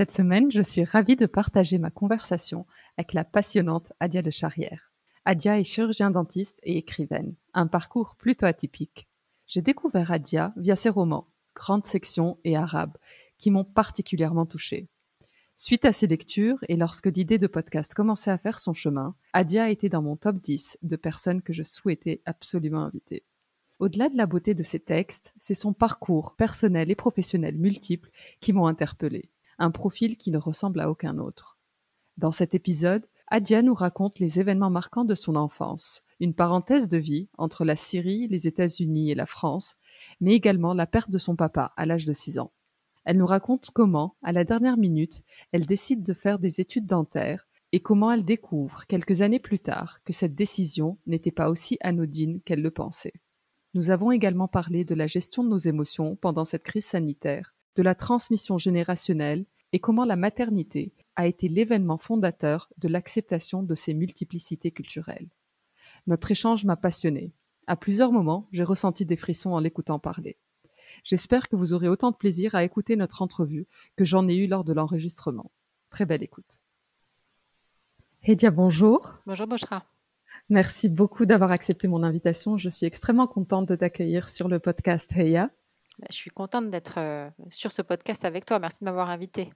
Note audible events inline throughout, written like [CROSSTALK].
Cette semaine, je suis ravie de partager ma conversation avec la passionnante Adia de Charrière. Adia est chirurgien dentiste et écrivaine, un parcours plutôt atypique. J'ai découvert Adia via ses romans, Grande Section et Arabe, qui m'ont particulièrement touchée. Suite à ces lectures, et lorsque l'idée de podcast commençait à faire son chemin, Adia était dans mon top 10 de personnes que je souhaitais absolument inviter. Au-delà de la beauté de ses textes, c'est son parcours personnel et professionnel multiple qui m'ont interpellé, un profil qui ne ressemble à aucun autre. Dans cet épisode, Adia nous raconte les événements marquants de son enfance, une parenthèse de vie entre la Syrie, les États-Unis et la France, mais également la perte de son papa à l'âge de 6 ans. Elle nous raconte comment, à la dernière minute, elle décide de faire des études dentaires et comment elle découvre, quelques années plus tard, que cette décision n'était pas aussi anodine qu'elle le pensait. Nous avons également parlé de la gestion de nos émotions pendant cette crise sanitaire, de la transmission générationnelle et comment la maternité a été l'événement fondateur de l'acceptation de ces multiplicités culturelles. Notre échange m'a passionné. À plusieurs moments, j'ai ressenti des frissons en l'écoutant parler. J'espère que vous aurez autant de plaisir à écouter notre entrevue que j'en ai eu lors de l'enregistrement. Très belle écoute. Hedia, bonjour. Bonjour Boshra. Merci beaucoup d'avoir accepté mon invitation. Je suis extrêmement contente de t'accueillir sur le podcast Heya. Bah, je suis contente d'être euh, sur ce podcast avec toi. Merci de m'avoir invité.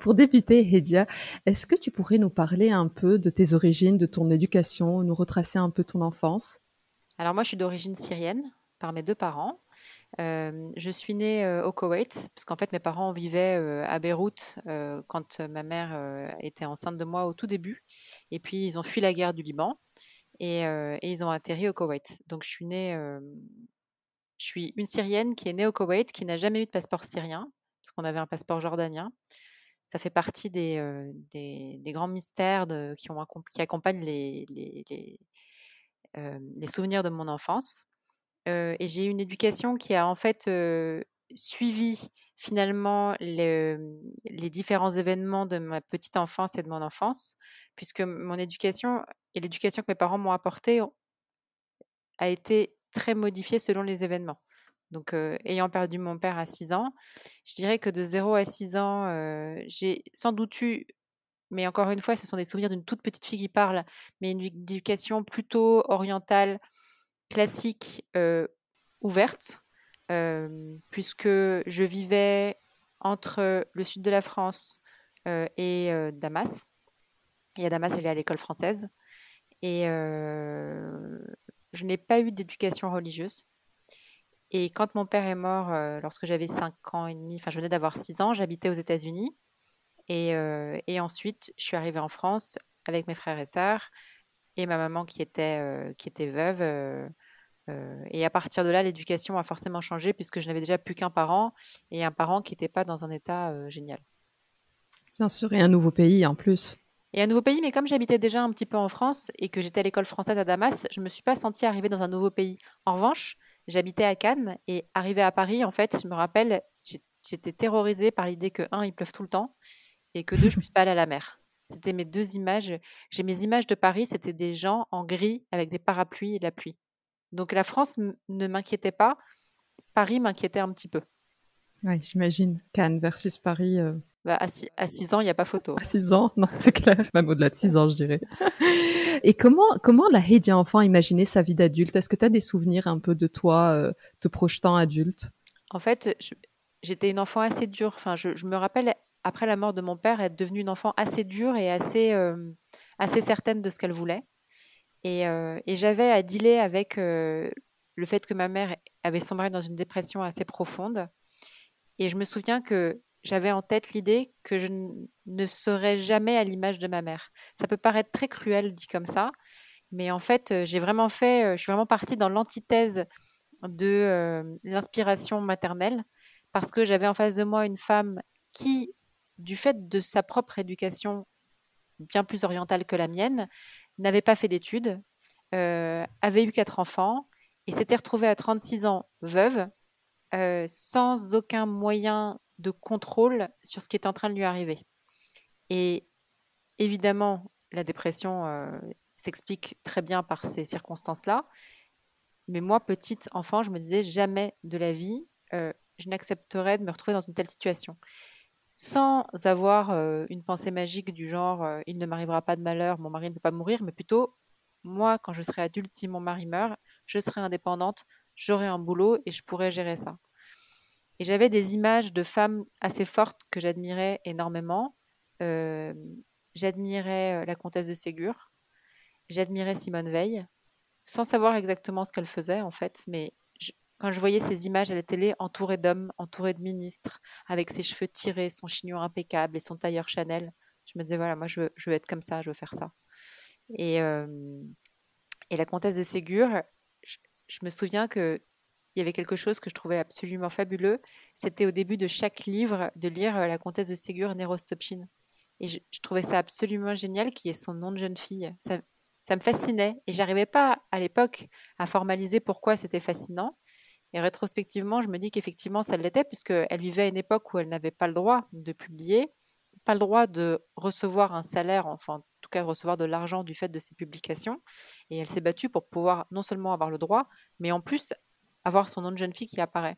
Pour débuter, Hedia, est-ce que tu pourrais nous parler un peu de tes origines, de ton éducation, nous retracer un peu ton enfance? Alors moi, je suis d'origine syrienne par mes deux parents. Euh, je suis née euh, au Koweït, parce qu'en fait mes parents vivaient euh, à Beyrouth quand ma mère était enceinte de moi au tout début. Et puis ils ont fui la guerre du Liban et, et ils ont atterri au Koweït. Donc je suis née, je suis une Syrienne qui est née au Koweït, qui n'a jamais eu de passeport syrien, parce qu'on avait un passeport jordanien ça fait partie des, des, grands mystères qui, ont, qui accompagnent les, les, les, souvenirs de mon enfance. et j'ai eu une éducation qui a en fait suivi finalement les, les, différents événements de ma petite enfance et de mon enfance, puisque mon éducation et l'éducation que mes parents m'ont apportée a été très modifiée selon les événements. Donc, ayant perdu mon père à 6 ans, je dirais que de 0 à 6 ans, j'ai sans doute eu, mais encore une fois, ce sont des souvenirs d'une toute petite fille qui parle, mais une éducation plutôt orientale, classique, ouverte, puisque je vivais entre le sud de la France et Damas. Et à Damas, j'allais à l'école française. Et je n'ai pas eu d'éducation religieuse. Et quand mon père est mort, euh, lorsque j'avais 5 ans et demi, enfin je venais d'avoir 6 ans, j'habitais aux États-Unis. Et, euh, et, ensuite, je suis arrivée en France avec mes frères et sœurs et ma maman qui était, euh, qui était veuve. et à partir de là, l'éducation a forcément changé puisque je n'avais déjà plus qu'un parent et un parent qui n'était pas dans un état génial. Bien sûr, et un nouveau pays en plus. Et un nouveau pays, mais comme j'habitais déjà un petit peu en France et que j'étais à l'école française à Damas, je ne me suis pas sentie arriver dans un nouveau pays. En revanche, J'habitais à Cannes et arrivé à Paris, en fait, je me rappelle, j'étais terrorisée par l'idée que, un, il pleuve tout le temps et que, deux, je ne puisse pas aller à la mer. C'était mes deux images. J'ai mes images de Paris, c'était des gens en gris avec des parapluies et de la pluie. Donc la France ne m'inquiétait pas Paris m'inquiétait un petit peu. Oui, j'imagine. Cannes versus Paris. Euh. Bah, à 6 ans, il n'y a pas photo. À 6 ans, non, c'est clair. Même au-delà de 6 ans, je dirais. Et comment, comment la Heidi enfant imaginait sa vie d'adulte? Est-ce que tu as des souvenirs un peu de toi euh, te projetant adulte? En fait, j'étais une enfant assez dure. Enfin, je, me rappelle, après la mort de mon père, être devenue une enfant assez dure et assez, euh, assez certaine de ce qu'elle voulait. Et, et j'avais à dealer avec le fait que ma mère avait sombré dans une dépression assez profonde et je me souviens que j'avais en tête l'idée que je ne serais jamais à l'image de ma mère. Ça peut paraître très cruel dit comme ça, mais en fait, euh, j'ai vraiment fait, euh, je suis vraiment partie dans l'antithèse de euh, l'inspiration maternelle parce que j'avais en face de moi une femme qui, du fait de sa propre éducation bien plus orientale que la mienne, n'avait pas fait d'études, avait eu quatre enfants et s'était retrouvée à 36 ans veuve sans aucun moyen de contrôle sur ce qui est en train de lui arriver. Et évidemment, la dépression euh, s'explique très bien par ces circonstances-là. Mais moi, petite enfant, je me disais jamais de la vie, euh, je n'accepterais de me retrouver dans une telle situation. Sans avoir une pensée magique du genre il ne m'arrivera pas de malheur, mon mari ne peut pas mourir, mais plutôt moi, quand je serai adulte, si mon mari meurt, je serai indépendante, j'aurai un boulot et je pourrais gérer ça. Et j'avais des images de femmes assez fortes que j'admirais énormément. Euh, j'admirais euh, la comtesse de Ségur, j'admirais Simone Veil, sans savoir exactement ce qu'elle faisait en fait, mais quand je voyais ces images à la télé entourée d'hommes, entourée de ministres, avec ses cheveux tirés, son chignon impeccable et son tailleur Chanel, je me disais voilà, moi je veux, être comme ça, je veux faire ça. Et, euh, et la comtesse de Ségur, je, me souviens que il y avait quelque chose que je trouvais absolument fabuleux. C'était au début de chaque livre de lire euh, La comtesse de Ségur, Nérostopchine. Et je, trouvais ça absolument génial qu'il y ait son nom de jeune fille. Ça, ça me fascinait. Et j'arrivais pas à l'époque à formaliser pourquoi c'était fascinant. Et rétrospectivement, je me dis qu'effectivement, ça l'était, puisqu'elle vivait à une époque où elle n'avait pas le droit de publier, pas le droit de recevoir un salaire, enfin, en tout cas, recevoir de l'argent du fait de ses publications. Et elle s'est battue pour pouvoir non seulement avoir le droit, mais en plus avoir son nom de jeune fille qui apparaît.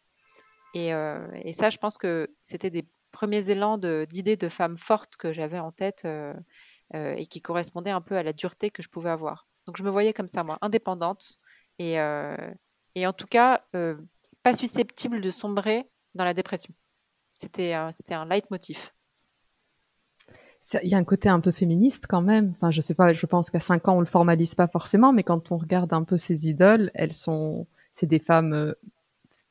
Et, euh, et ça, je pense que c'était des premiers élans d'idées de, femmes fortes que j'avais en tête euh, euh, et qui correspondaient un peu à la dureté que je pouvais avoir. Donc je me voyais comme ça, moi, indépendante et, et en tout cas pas susceptible de sombrer dans la dépression. C'était c'était un leitmotiv. Il y a un côté un peu féministe quand même. Enfin, je sais pas, je pense qu'à 5 ans, on le formalise pas forcément, mais quand on regarde un peu ces idoles, elles sont, c'est des femmes. Euh,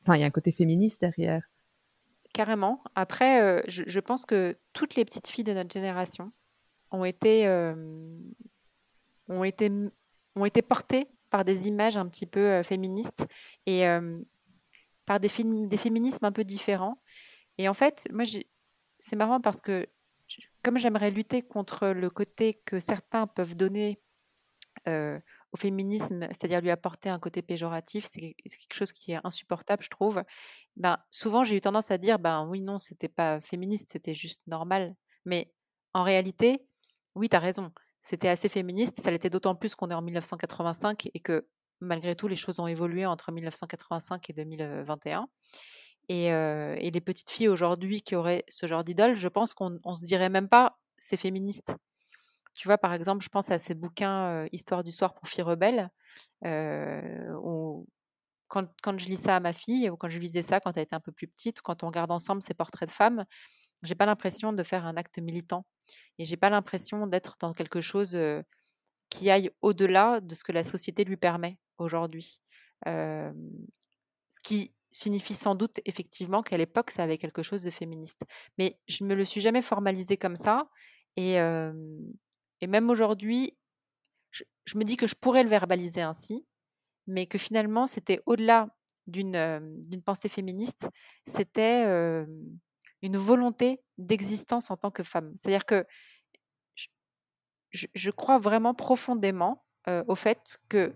enfin, il y a un côté féministe derrière. Carrément. Après, euh, je, pense que toutes les petites filles de notre génération ont été, euh, ont été, ont été portées par des images un petit peu féministes et par des, des féminismes un peu différents. Et en fait, moi, c'est marrant parce que comme j'aimerais lutter contre le côté que certains peuvent donner au féminisme, c'est-à-dire lui apporter un côté péjoratif, c'est quelque chose qui est insupportable, je trouve. Ben, souvent, j'ai eu tendance à dire, ben oui, non, c'était pas féministe, c'était juste normal. Mais en réalité, oui, tu as raison, c'était assez féministe. Ça l'était d'autant plus qu'on est en 1985 et que malgré tout, les choses ont évolué entre 1985 et 2021. Et, et les petites filles aujourd'hui qui auraient ce genre d'idole, je pense qu'on se dirait même pas c'est féministe. Tu vois, par exemple, je pense à ces bouquins Histoire du soir pour filles rebelles, où, quand, quand, je lis ça à ma fille, ou quand je lisais ça quand elle était un peu plus petite, quand on regarde ensemble ces portraits de femmes, j'ai pas l'impression de faire un acte militant. Et j'ai pas l'impression d'être dans quelque chose qui aille au-delà de ce que la société lui permet aujourd'hui. ce qui signifie sans doute effectivement qu'à l'époque, ça avait quelque chose de féministe. Mais je ne me le suis jamais formalisé comme ça. Et, et même aujourd'hui, je, me dis que je pourrais le verbaliser ainsi, mais que finalement, c'était au-delà d'une euh, pensée féministe, c'était une volonté d'existence en tant que femme. C'est-à-dire que je, crois vraiment profondément au fait que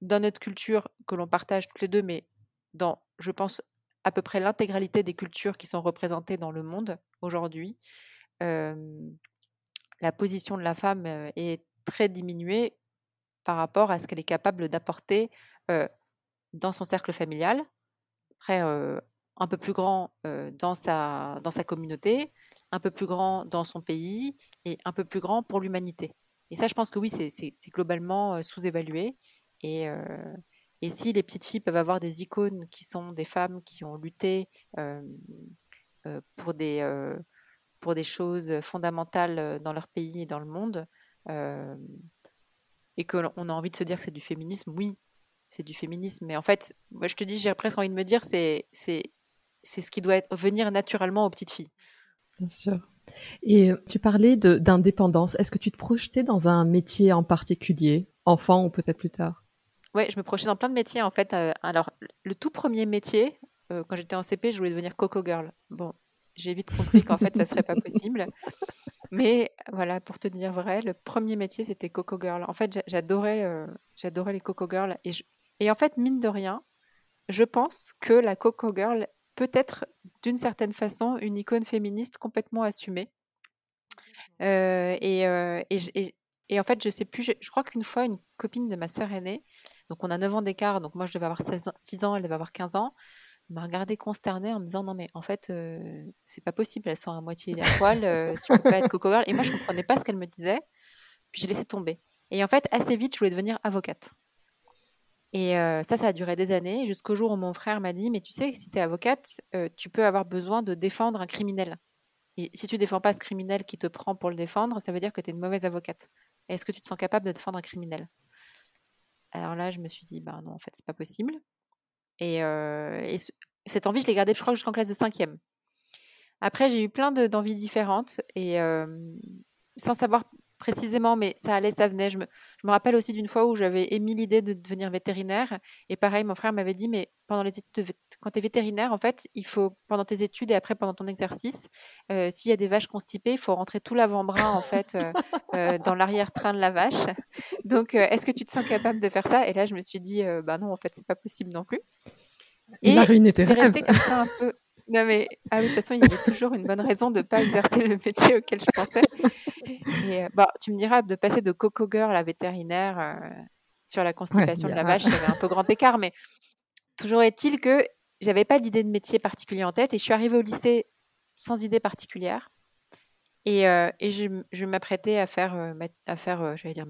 dans notre culture que l'on partage toutes les deux, mais dans, je pense, à peu près l'intégralité des cultures qui sont représentées dans le monde aujourd'hui, la position de la femme est très diminuée par rapport à ce qu'elle est capable d'apporter dans son cercle familial, près un peu plus grand dans, sa, dans sa communauté, un peu plus grand dans son pays et un peu plus grand pour l'humanité. Et ça, je pense que oui, c'est globalement sous-évalué. Et, et si les petites filles peuvent avoir des icônes qui sont des femmes qui ont lutté pour, des, pour des choses fondamentales dans leur pays et dans le monde, et qu'on a envie de se dire que c'est du féminisme, oui, c'est du féminisme. Mais en fait, moi, je te dis, j'ai presque envie de me dire, c'est c'est ce qui doit être, venir naturellement aux petites filles. Bien sûr. Et tu parlais d'indépendance. Est-ce que tu te projetais dans un métier en particulier, enfant ou peut-être plus tard? Oui, je me projetais dans plein de métiers en fait. Euh, alors, le tout premier métier, euh, quand j'étais en CP, je voulais devenir Coco Girl. Bon, j'ai vite compris qu'en fait, ça serait pas possible. Mais voilà, pour te dire vrai, le premier métier, c'était Coco Girl. En fait, j'adorais euh, j'adorais les Coco Girls. Et, en fait, mine de rien, je pense que la Coco Girl peut-être d'une certaine façon une icône féministe complètement assumée. Euh, euh, et, en fait, je sais plus, je, crois qu'une fois, une copine de ma sœur aînée, donc on a 9 ans d'écart, donc moi je devais avoir 16 6 ans, elle devait avoir 15 ans, m'a regardé consternée en me disant non mais en fait c'est pas possible, elles sont à moitié à poil, tu peux pas être coco girl. Et moi je comprenais pas ce qu'elle me disait, puis j'ai laissé tomber. Et en fait assez vite je voulais devenir avocate. Et ça, ça a duré des années, jusqu'au jour où mon frère m'a dit, mais tu sais, si tu es avocate, tu peux avoir besoin de défendre un criminel. Et si tu défends pas ce criminel qui te prend pour le défendre, ça veut dire que tu es une mauvaise avocate. Est-ce que tu te sens capable de défendre un criminel? Alors là, je me suis dit, bah non, en fait, c'est pas possible. Et, cette envie, je l'ai gardée, je crois, jusqu'en classe de cinquième. Après, j'ai eu plein d'envies différentes et sans savoir précisément, mais ça allait, ça venait. Je me, rappelle aussi d'une fois où j'avais émis l'idée de devenir vétérinaire. Et pareil, mon frère m'avait dit, mais pendant les études, quand tu es vétérinaire, en fait, il faut, pendant tes études et après pendant ton exercice, euh, s'il y a des vaches constipées, il faut rentrer tout l'avant-bras, en fait, euh, [LAUGHS] euh, dans l'arrière-train de la vache. Donc, est-ce que tu te sens capable de faire ça? Et là, je me suis dit, bah non, en fait, c'est pas possible non plus. Et c'est resté comme ça un peu. Non, mais ah de toute façon, il y avait toujours une bonne raison de ne pas exercer le métier auquel je pensais. Et, euh, bah, tu me diras, de passer de coco girl à vétérinaire euh, sur la constipation de la vache, il y avait un peu grand écart, mais toujours est-il que j'avais pas d'idée de métier particulier en tête et je suis arrivée au lycée sans idée particulière. Et, euh, et je, je m'apprêtais à faire, à faire j'allais dire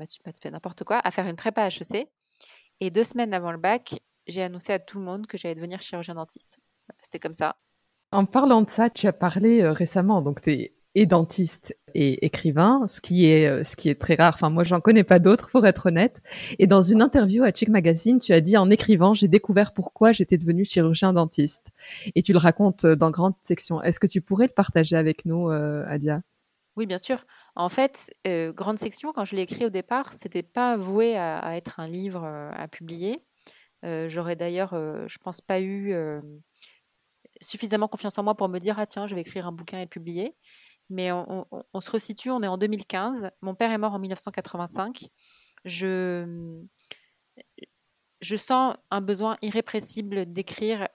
n'importe quoi, à faire une prépa HEC. Et deux semaines avant le bac, j'ai annoncé à tout le monde que j'allais devenir chirurgien dentiste. C'était comme ça. En parlant de ça, tu as parlé euh, récemment, donc tu es et dentiste et écrivain, ce qui est euh, ce qui est très rare. Enfin, moi, j'en connais pas d'autres, pour être honnête. Et dans une interview à Chick Magazine, tu as dit en écrivant, j'ai découvert pourquoi j'étais devenu chirurgien dentiste. Et tu le racontes euh, dans grande section. Est-ce que tu pourrais le partager avec nous, Adia? Oui, bien sûr. En fait, grande section, quand je l'ai écrit au départ, c'était pas voué à, être un livre à publier. J'aurais d'ailleurs, je pense, pas eu suffisamment confiance en moi pour me dire ah tiens je vais écrire un bouquin et le publier mais on, se resitue on est en 2015 mon père est mort en 1985 je je sens un besoin irrépressible d'écrire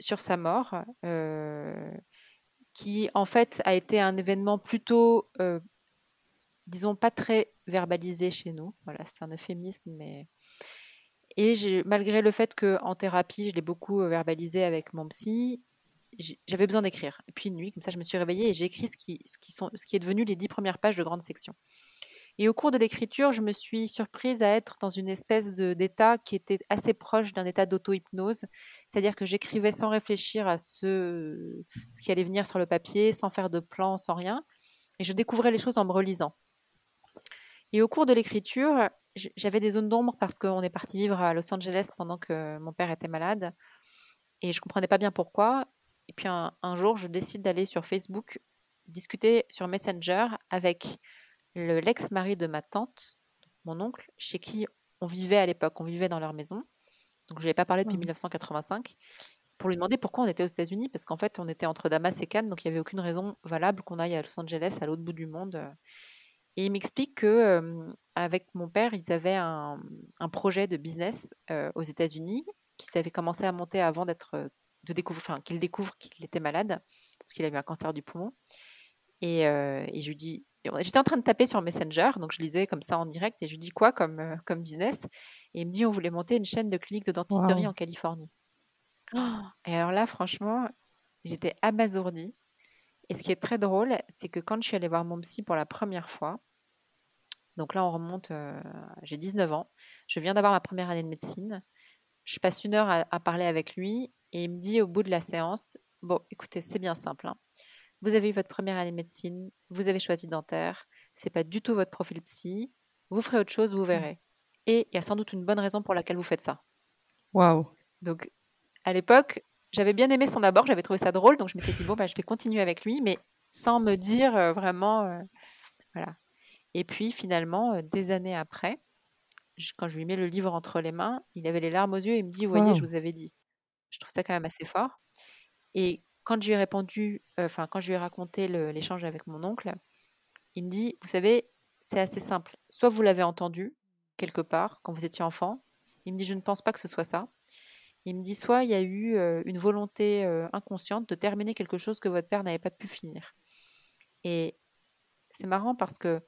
sur sa mort euh, qui en fait a été un événement plutôt euh, disons pas très verbalisé chez nous. Voilà c'est un euphémisme mais et malgré le fait qu'en thérapie, je l'ai beaucoup euh, verbalisé avec mon psy, j'avais besoin d'écrire. Et puis une nuit, comme ça, je me suis réveillée et j'ai écrit ce qui, ce, qui sont, ce qui est devenu les dix premières pages de grande section. Et au cours de l'écriture, je me suis surprise à être dans une espèce d'état qui était assez proche d'un état d'auto-hypnose. C'est-à-dire que j'écrivais sans réfléchir à ce, ce qui allait venir sur le papier, sans faire de plan, sans rien. Et je découvrais les choses en me relisant. Et au cours de l'écriture, j'avais des zones d'ombre parce qu'on est parti vivre à Los Angeles pendant que mon père était malade. Et je ne comprenais pas bien pourquoi. Et puis un, jour, je décide d'aller sur Facebook discuter sur Messenger avec l'ex-mari de ma tante, mon oncle, chez qui on vivait à l'époque. On vivait dans leur maison. Donc je n'ai pas parlé depuis 1985 mmh. pour lui demander pourquoi on était aux États-Unis, parce qu'en fait, on était entre Damas et Cannes, donc il n'y avait aucune raison valable qu'on aille à Los Angeles, à l'autre bout du monde. Et il m'explique que avec mon père, ils avaient un, projet de business aux États-Unis qui s'avait commencé à monter avant d'être de découvrir, enfin, qu'il découvre qu'il était malade, parce qu'il avait un cancer du poumon. Et, euh, et je lui dis, j'étais en train de taper sur Messenger, donc je lisais comme ça en direct, et je lui dis quoi comme, euh, comme business? Et il me dit, on voulait monter une chaîne de cliniques de dentisterie en Californie. et alors là, franchement, j'étais abasourdie. Et ce qui est très drôle, c'est que quand je suis allée voir mon psy pour la première fois, donc là, on remonte, euh, j'ai 19 ans, je viens d'avoir ma première année de médecine, je passe une heure à, parler avec lui et il me dit au bout de la séance, bon, écoutez, c'est bien simple, hein. vous avez eu votre première année de médecine, vous avez choisi dentaire, c'est pas du tout votre profil psy, vous ferez autre chose, vous mmh. verrez. Et il y a sans doute une bonne raison pour laquelle vous faites ça. Waouh. Donc, à l'époque, j'avais bien aimé son abord, j'avais trouvé ça drôle, donc je m'étais dit, bon, bah, je vais continuer avec lui, mais sans me dire euh, vraiment. Euh, voilà. Et puis, finalement, euh, des années après, quand je lui mets le livre entre les mains, il avait les larmes aux yeux et il me dit, vous voyez, je vous avais dit. Je trouve ça quand même assez fort. Et quand je lui ai répondu, enfin, quand je raconté l'échange avec mon oncle, il me dit, vous savez, c'est assez simple. Soit vous l'avez entendu quelque part quand vous étiez enfant. Il me dit, je ne pense pas que ce soit ça. Il me dit, soit il y a eu une volonté inconsciente de terminer quelque chose que votre père n'avait pas pu finir. Et c'est marrant parce que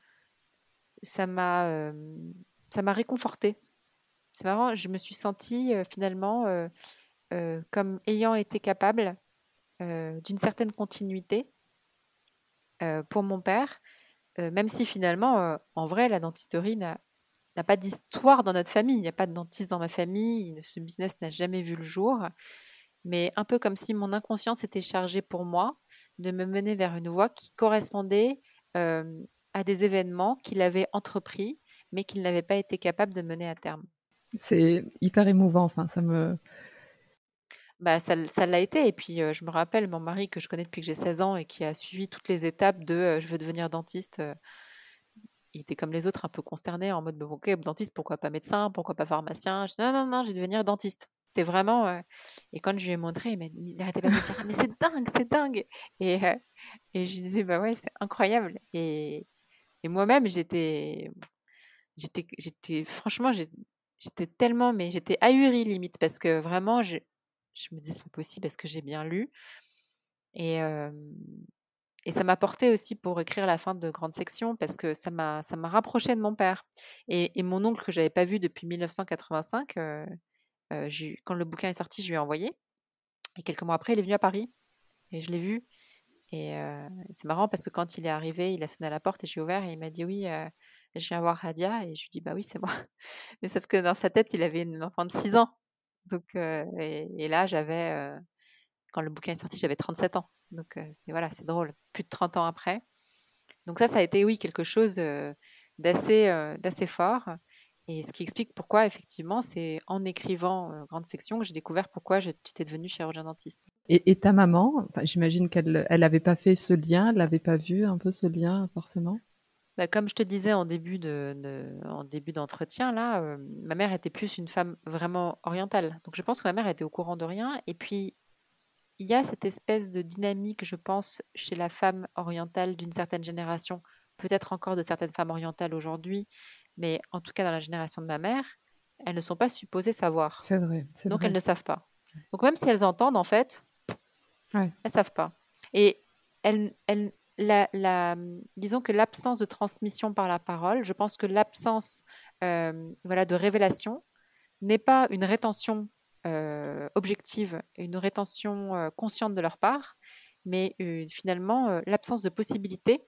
ça m'a ça m'a réconforté. C'est marrant, je me suis sentie finalement comme ayant été capable d'une certaine continuité pour mon père même si finalement, en vrai, la dentisterie n'a pas d'histoire dans notre famille. Il n'y a pas de dentiste dans ma famille. Ce business n'a jamais vu le jour. Mais un peu comme si mon inconscience était chargée pour moi de me mener vers une voie qui correspondait à des événements qu'il avait entrepris, mais qu'il n'avait pas été capable de mener à terme. C'est hyper émouvant. Enfin, ça me, bah, ça l'a été et puis, je me rappelle mon mari que je connais depuis que j'ai 16 ans et qui a suivi toutes les étapes de, «Je veux devenir dentiste», il était comme les autres un peu consterné en mode: «Bah, OK, dentiste, pourquoi pas médecin? Pourquoi pas pharmacien?» je dis: «Non, non, non, je vais devenir dentiste». C'était vraiment, et quand je lui ai montré, il il pas de me dire: «Ah mais c'est dingue, c'est dingue!» et et je lui disais: «Bah, ouais, c'est incroyable» et et moi-même j'étais j'étais franchement, j'étais tellement mais j'étais ahurie limite parce que vraiment je je me dis, c'est pas possible parce que j'ai bien lu? Et, et ça m'a porté aussi pour écrire la fin de Grande Section parce que ça m'a, rapproché de mon père. Et, et mon oncle que j'avais pas vu depuis 1985, quand le bouquin est sorti, je lui ai envoyé. Et quelques mois après, il est venu à Paris. Et je l'ai vu. Et c'est marrant parce que quand il est arrivé, il a sonné à la porte et j'ai ouvert et il m'a dit oui, je viens voir Hadia. Et je lui dis bah oui, c'est moi. Mais sauf que dans sa tête, il avait une enfant de 6 ans. Donc, et, là, j'avais, quand le bouquin est sorti, j'avais 37 ans. Donc, voilà, c'est drôle. Plus de 30 ans après. Donc ça, ça a été, oui, quelque chose d'assez, d'assez fort. Et ce qui explique pourquoi, effectivement, c'est en écrivant Grande Section que j'ai découvert pourquoi j'étais devenue chirurgien dentiste. Et ta maman, j'imagine qu'elle n'avait pas fait ce lien, elle n'avait pas vu un peu ce lien, forcément? Bah, comme je te disais en début de, en début d'entretien, là, euh, ma mère était plus une femme vraiment orientale. Donc je pense que ma mère était au courant de rien. Et puis il y a cette espèce de dynamique, je pense, chez la femme orientale d'une certaine génération, peut-être encore de certaines femmes orientales aujourd'hui, mais en tout cas dans la génération de ma mère, elles ne sont pas supposées savoir. C'est vrai. Donc elles ne savent pas. Donc même si elles entendent, en fait, elles ne savent pas. Et elles, elles, la, disons que l'absence de transmission par la parole, je pense que l'absence euh, voilà, de révélation n'est pas une rétention euh, objective, une rétention euh, consciente de leur part, mais finalement l'absence de possibilité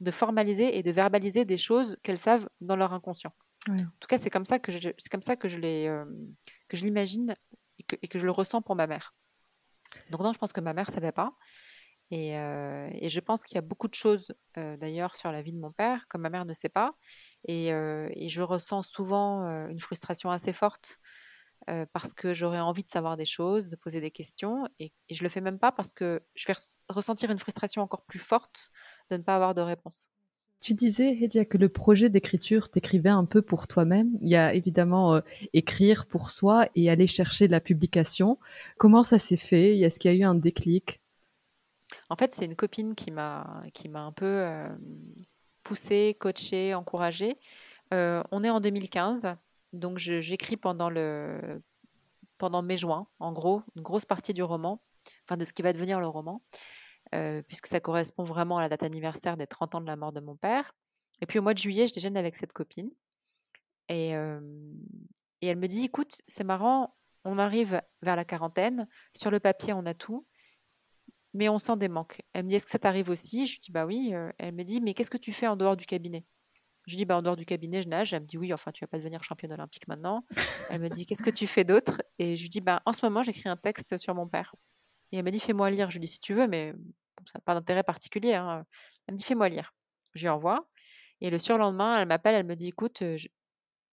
de formaliser et de verbaliser des choses qu'elles savent dans leur inconscient. En tout cas, c'est comme ça que je, c'est comme ça que je que je l'imagine et que, et que, je le ressens pour ma mère. Donc non, je pense que ma mère savait pas. Et, je pense qu'il y a beaucoup de choses d'ailleurs sur la vie de mon père, comme ma mère ne sait pas. Et, je ressens souvent une frustration assez forte parce que j'aurais envie de savoir des choses, de poser des questions. Et, je le fais même pas parce que je vais ressentir une frustration encore plus forte de ne pas avoir de réponse. Tu disais, Hedia, que le projet d'écriture t'écrivait un peu pour toi-même. Il y a évidemment écrire pour soi et aller chercher la publication. Comment ça s'est fait? Est-ce qu'il y a eu un déclic? En fait, c'est une copine qui m'a qui m'a un peu poussée, coachée, encouragée. on est en 2015, donc j'écris pendant le pendant mai-juin, en gros, une grosse partie du roman, enfin de ce qui va devenir le roman, puisque ça correspond vraiment à la date anniversaire des 30 ans de la mort de mon père. Et puis au mois de juillet, je déjeune avec cette copine. Et, et elle me dit, écoute, c'est marrant, on arrive vers la quarantaine, sur le papier, on a tout, mais on sent des manques. Elle me dit, est-ce que ça t'arrive aussi? Je lui dis, bah oui. Euh, elle me dit, mais qu'est-ce que tu fais en dehors du cabinet? Je lui dis, bah en dehors du cabinet, je nage. Elle me dit, oui, enfin, tu vas pas devenir championne olympique maintenant. Elle me dit, qu'est-ce que tu fais d'autre? Et je lui dis, bah en ce moment, j'écris un texte sur mon père. Et elle me dit, fais-moi lire. Je lui dis, si tu veux, mais ça n'a pas d'intérêt particulier. Hein. Elle me dit, fais-moi lire. Je lui envoie. Et le surlendemain, elle m'appelle, elle me dit, écoute,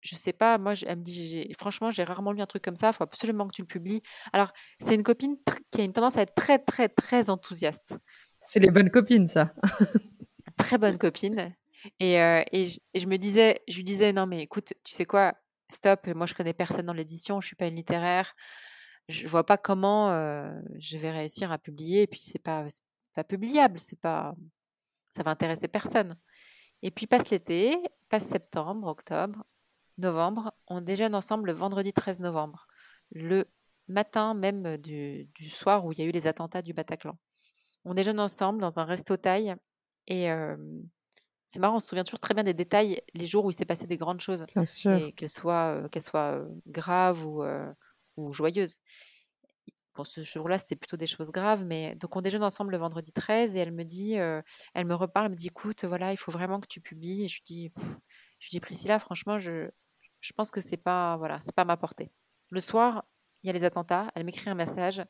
je, sais pas, moi, elle me dit, franchement, j'ai rarement lu un truc comme ça, il faut absolument que tu le publies. Alors, c'est une copine qui a une tendance à être très, très, très enthousiaste. C'est les bonnes copines, ça. [LAUGHS] très bonne copine. Et, euh, et, je, me disais, je lui disais, non, mais écoute, tu sais quoi, stop, moi, je connais personne dans l'édition, je suis pas une littéraire, je vois pas comment euh, je vais réussir à publier, et puis c'est pas, pas publiable, c'est pas, ça va intéresser personne. Et puis passe l'été, passe septembre, octobre, novembre, on déjeune ensemble le vendredi 13 novembre, le matin même du, soir où il y a eu les attentats du Bataclan. On déjeune ensemble dans un resto taille et c'est marrant, on se souvient toujours très bien des détails les jours où il s'est passé des grandes choses, qu'elles soient, qu'elles soient graves ou, ou joyeuses. Pour ce jour-là, c'était plutôt des choses graves, mais donc on déjeune ensemble le vendredi 13 et elle me dit, elle me reparle, elle me dit, écoute, voilà, il faut vraiment que tu publies. Et je dis, je lui dis, Priscilla, franchement, je, je pense que c'est pas voilà, c'est pas ma portée. Le soir, il y a les attentats, elle m'écrit un message,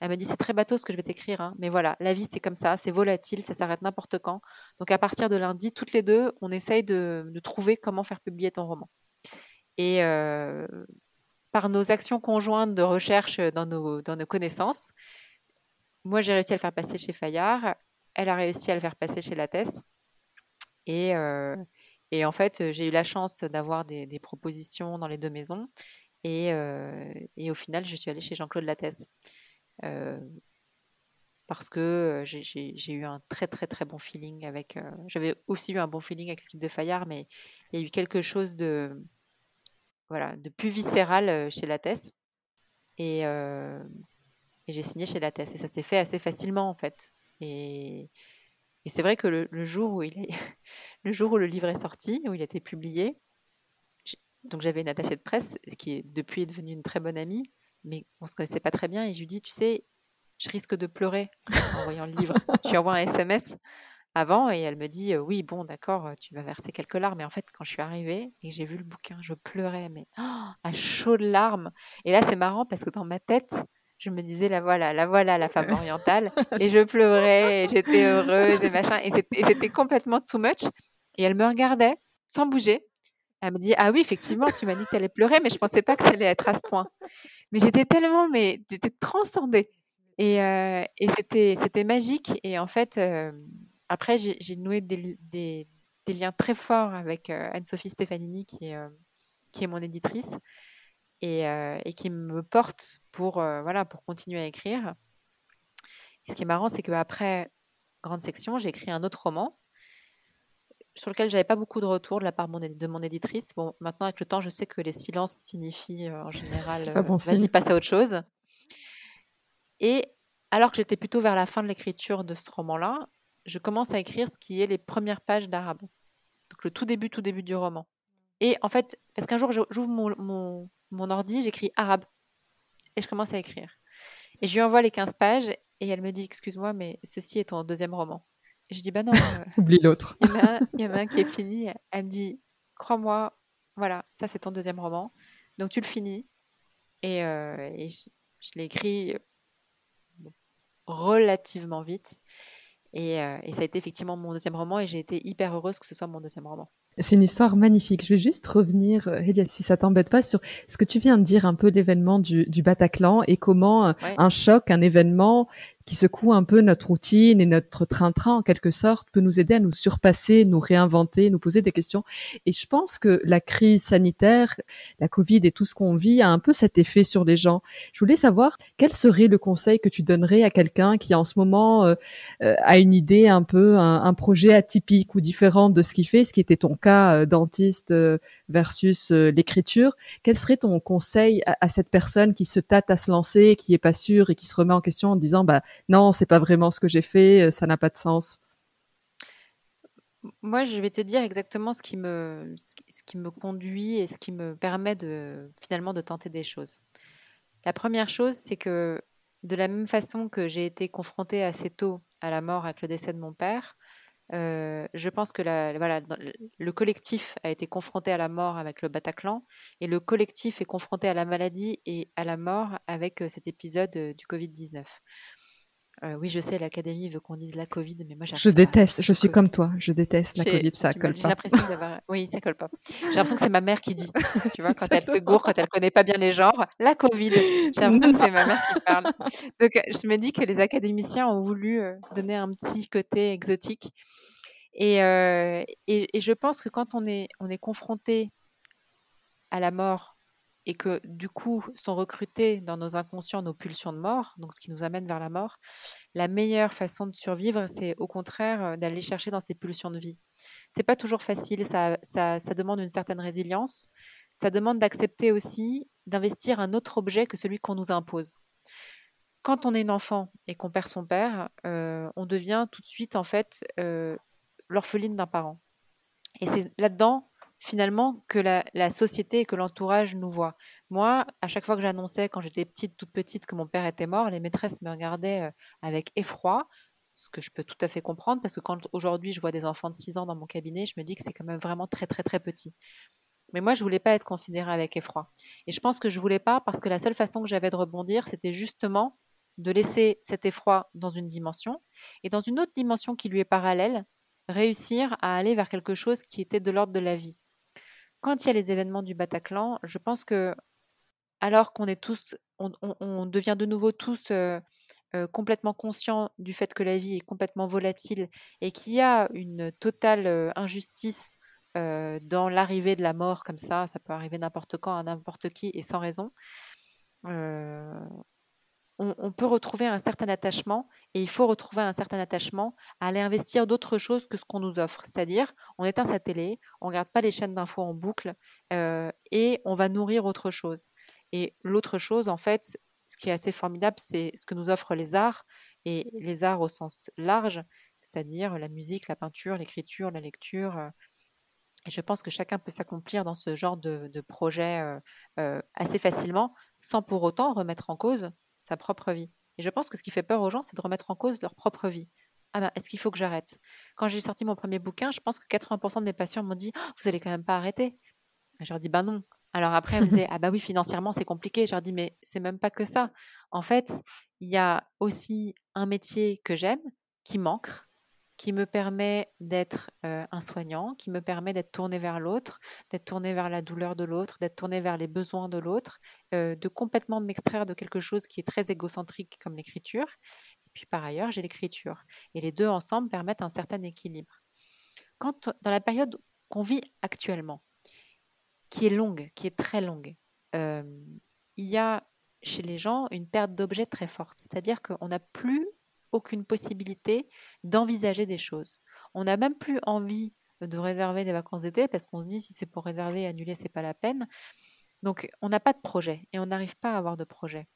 elle me dit c'est très bateau ce que je vais t'écrire, hein, mais voilà, la vie c'est comme ça, c'est volatile, ça s'arrête n'importe quand. Donc à partir de lundi, toutes les deux, on essaye de, trouver comment faire publier ton roman. Et euh, par nos actions conjointes de recherche dans nos, dans nos connaissances, moi j'ai réussi à le faire passer chez Fayard, elle a réussi à le faire passer chez Lattès. Et, euh, et en fait, j'ai eu la chance d'avoir des, propositions dans les deux maisons. Et, et, au final, je suis allée chez Jean-Claude Lattès. parce que j'ai eu un très très très bon feeling avec. J'avais aussi eu un bon feeling avec l'équipe de Fayard, mais il y a eu quelque chose de voilà de plus viscéral chez Lattès. Et, et j'ai signé chez Lattès. Et ça s'est fait assez facilement en fait. Et, et c'est vrai que [LAUGHS] le, jour où le livre est sorti, où il a été publié, donc j'avais une attachée de presse qui est depuis est devenue une très bonne amie, mais on se connaissait pas très bien. Et je lui dis, tu sais, je risque de pleurer en [LAUGHS] voyant le livre. je lui envoie un SMS avant et elle me dit, oui, bon, d'accord, tu vas verser quelques larmes. Mais en fait, quand je suis arrivée et j'ai vu le bouquin, je pleurais, mais oh, à chaudes larmes. Et là, c'est marrant parce que dans ma tête, je me disais la voilà, la voilà la femme orientale. [LAUGHS] Et je pleurais, et j'étais heureuse et machin. Et c'était complètement too much. Et elle me regardait sans bouger. Elle me dit ah oui effectivement tu m'as dit que tu allais pleurer mais je pensais pas que ça allait être à ce point. Mais j'étais tellement mais j'étais transcendée. Et, euh, et c'était c'était magique. Et en fait euh, après j'ai noué des, des, des, liens très forts avec euh, Anne-Sophie Stefanini qui est qui est mon éditrice euh, et, qui me porte pour, euh, voilà, pour continuer à écrire. Et ce qui est marrant, c'est qu'après Grande Section, j'ai écrit un autre roman sur lequel j'avais pas beaucoup de retours de la part de mon éditrice. Bon, maintenant, avec le temps, je sais que les silences signifient euh, en général vas-y, passe à autre chose. Et alors que j'étais plutôt vers la fin de l'écriture de ce roman-là, je commence à écrire ce qui est les premières pages d'arabe. Donc le tout début, tout début du roman. Et en fait, parce qu'un jour, j'ouvre mon, mon ordi, j'écris arabe. Et je commence à écrire. Et je lui envoie les 15 pages et elle me dit Excuse-moi, mais ceci est ton deuxième roman. Et je dis Bah non. [LAUGHS] Euh, Oublie l'autre. Il y, en a un qui est fini. Elle me dit Crois-moi, voilà, ça c'est ton deuxième roman. Donc tu le finis. Et, euh, je, l'ai écrit euh, relativement vite. Et, et, ça a été effectivement mon deuxième roman et j'ai été hyper heureuse que ce soit mon deuxième roman. C'est une histoire magnifique. Je vais juste revenir, Hedia, si ça t'embête pas, sur ce que tu viens de dire un peu l'événement du, du Bataclan et comment un choc, un événement qui secoue un peu notre routine et notre train-train en quelque sorte, peut nous aider à nous surpasser, nous réinventer, nous poser des questions. Et je pense que la crise sanitaire, la Covid et tout ce qu'on vit a un peu cet effet sur les gens. Je voulais savoir quel serait le conseil que tu donnerais à quelqu'un qui en ce moment euh, euh, a une idée un peu, un, projet atypique ou différent de ce qu'il fait, ce qui était ton cas euh, dentiste versus l'écriture. Quel serait ton conseil à, à, cette personne qui se tâte à se lancer, qui est pas sûre et qui se remet en question en disant bah non, c'est pas vraiment ce que j'ai fait, euh, ça n'a pas de sens Moi, je vais te dire exactement ce qui me, ce qui me conduit et ce qui me permet de finalement de tenter des choses. La première chose, c'est que de la même façon que j'ai été confrontée assez tôt à la mort avec le décès de mon père, euh, je pense que voilà, le collectif a été confronté à la mort avec le Bataclan et le collectif est confronté à la maladie et à la mort avec euh, cet épisode du Covid-19. Oui, je sais, l'Académie veut qu'on dise la Covid, mais moi Je déteste, je suis comme toi, je déteste la Covid, ça colle pas. J'ai l'impression d'avoir. Oui, ça colle pas. J'ai l'impression que c'est ma mère qui dit, tu vois, [LAUGHS] quand elle se gourre, quand elle connaît pas bien les genres, la Covid. J'ai l'impression que c'est ma mère qui parle. Donc, je me dis que les académiciens ont voulu donner un petit côté exotique. Et, et, je pense que quand on est, on est confronté à la mort et que du coup sont recrutés dans nos inconscients nos pulsions de mort, donc ce qui nous amène vers la mort, la meilleure façon de survivre, c'est au contraire d'aller chercher dans ces pulsions de vie. C'est pas toujours facile, ça, ça, demande une certaine résilience, ça demande d'accepter aussi d'investir un autre objet que celui qu'on nous impose. Quand on est un enfant et qu'on perd son père, on devient tout de suite en fait l'orpheline d'un parent. Et c'est là-dedans, finalement, que la, société et que l'entourage nous voient. Moi, à chaque fois que j'annonçais, quand j'étais petite, toute petite, que mon père était mort, les maîtresses me regardaient euh, avec effroi, ce que je peux tout à fait comprendre, parce que quand aujourd'hui je vois des enfants de 6 ans dans mon cabinet, je me dis que c'est quand même vraiment très, très, très petit. Mais moi, je voulais pas être considérée avec effroi. Et je pense que je voulais pas parce que la seule façon que j'avais de rebondir, c'était justement de laisser cet effroi dans une dimension et dans une autre dimension qui lui est parallèle, réussir à aller vers quelque chose qui était de l'ordre de la vie. Quand il y a les événements du Bataclan, je pense que alors qu'on est tous, on, devient de nouveau tous euh, euh, complètement conscients du fait que la vie est complètement volatile et qu'il y a une totale euh, injustice dans l'arrivée de la mort comme ça, ça peut arriver n'importe quand à n'importe qui et sans raison on, peut retrouver un certain attachement et il faut retrouver un certain attachement à aller investir d'autres choses que ce qu'on nous offre. C'est-à-dire, on éteint sa télé, on ne regarde pas les chaînes d'infos en boucle euh, et on va nourrir autre chose. Et l'autre chose, en fait, ce qui est assez formidable, c'est ce que nous offrent les arts et les arts au sens large, c'est-à-dire la musique, la peinture, l'écriture, la lecture. Euh, et je pense que chacun peut s'accomplir dans ce genre de, projet euh, assez facilement, sans pour autant remettre en cause sa propre vie. Et je pense que ce qui fait peur aux gens, c'est de remettre en cause leur propre vie. Ah ben, est-ce qu'il faut que j'arrête? Quand j'ai sorti mon premier bouquin, je pense que 80% de mes patients m'ont dit «Oh, Vous allez quand même pas arrêter Je leur dis Ben non. Alors après, ils me disaient [LAUGHS] Ah bah oui, financièrement, c'est compliqué. Je leur dis Mais c'est même pas que ça. En fait, il y a aussi un métier que j'aime, qui manque, qui me permet d'être un soignant, qui me permet d'être tourné vers l'autre, d'être tourné vers la douleur de l'autre, d'être tourné vers les besoins de l'autre, de complètement m'extraire de quelque chose qui est très égocentrique comme l'écriture. Et puis par ailleurs, j'ai l'écriture. Et les deux ensemble permettent un certain équilibre. Quand, dans la période qu'on vit actuellement, qui est longue, qui est très longue, il y a chez les gens une perte d'objets très forte. C'est-à-dire qu'on n'a plus aucune possibilité d'envisager des choses. On n'a même plus envie de réserver des vacances d'été parce qu'on se dit si c'est pour réserver et annuler, c'est pas la peine. Donc on n'a pas de projet et on n'arrive pas à avoir de projet.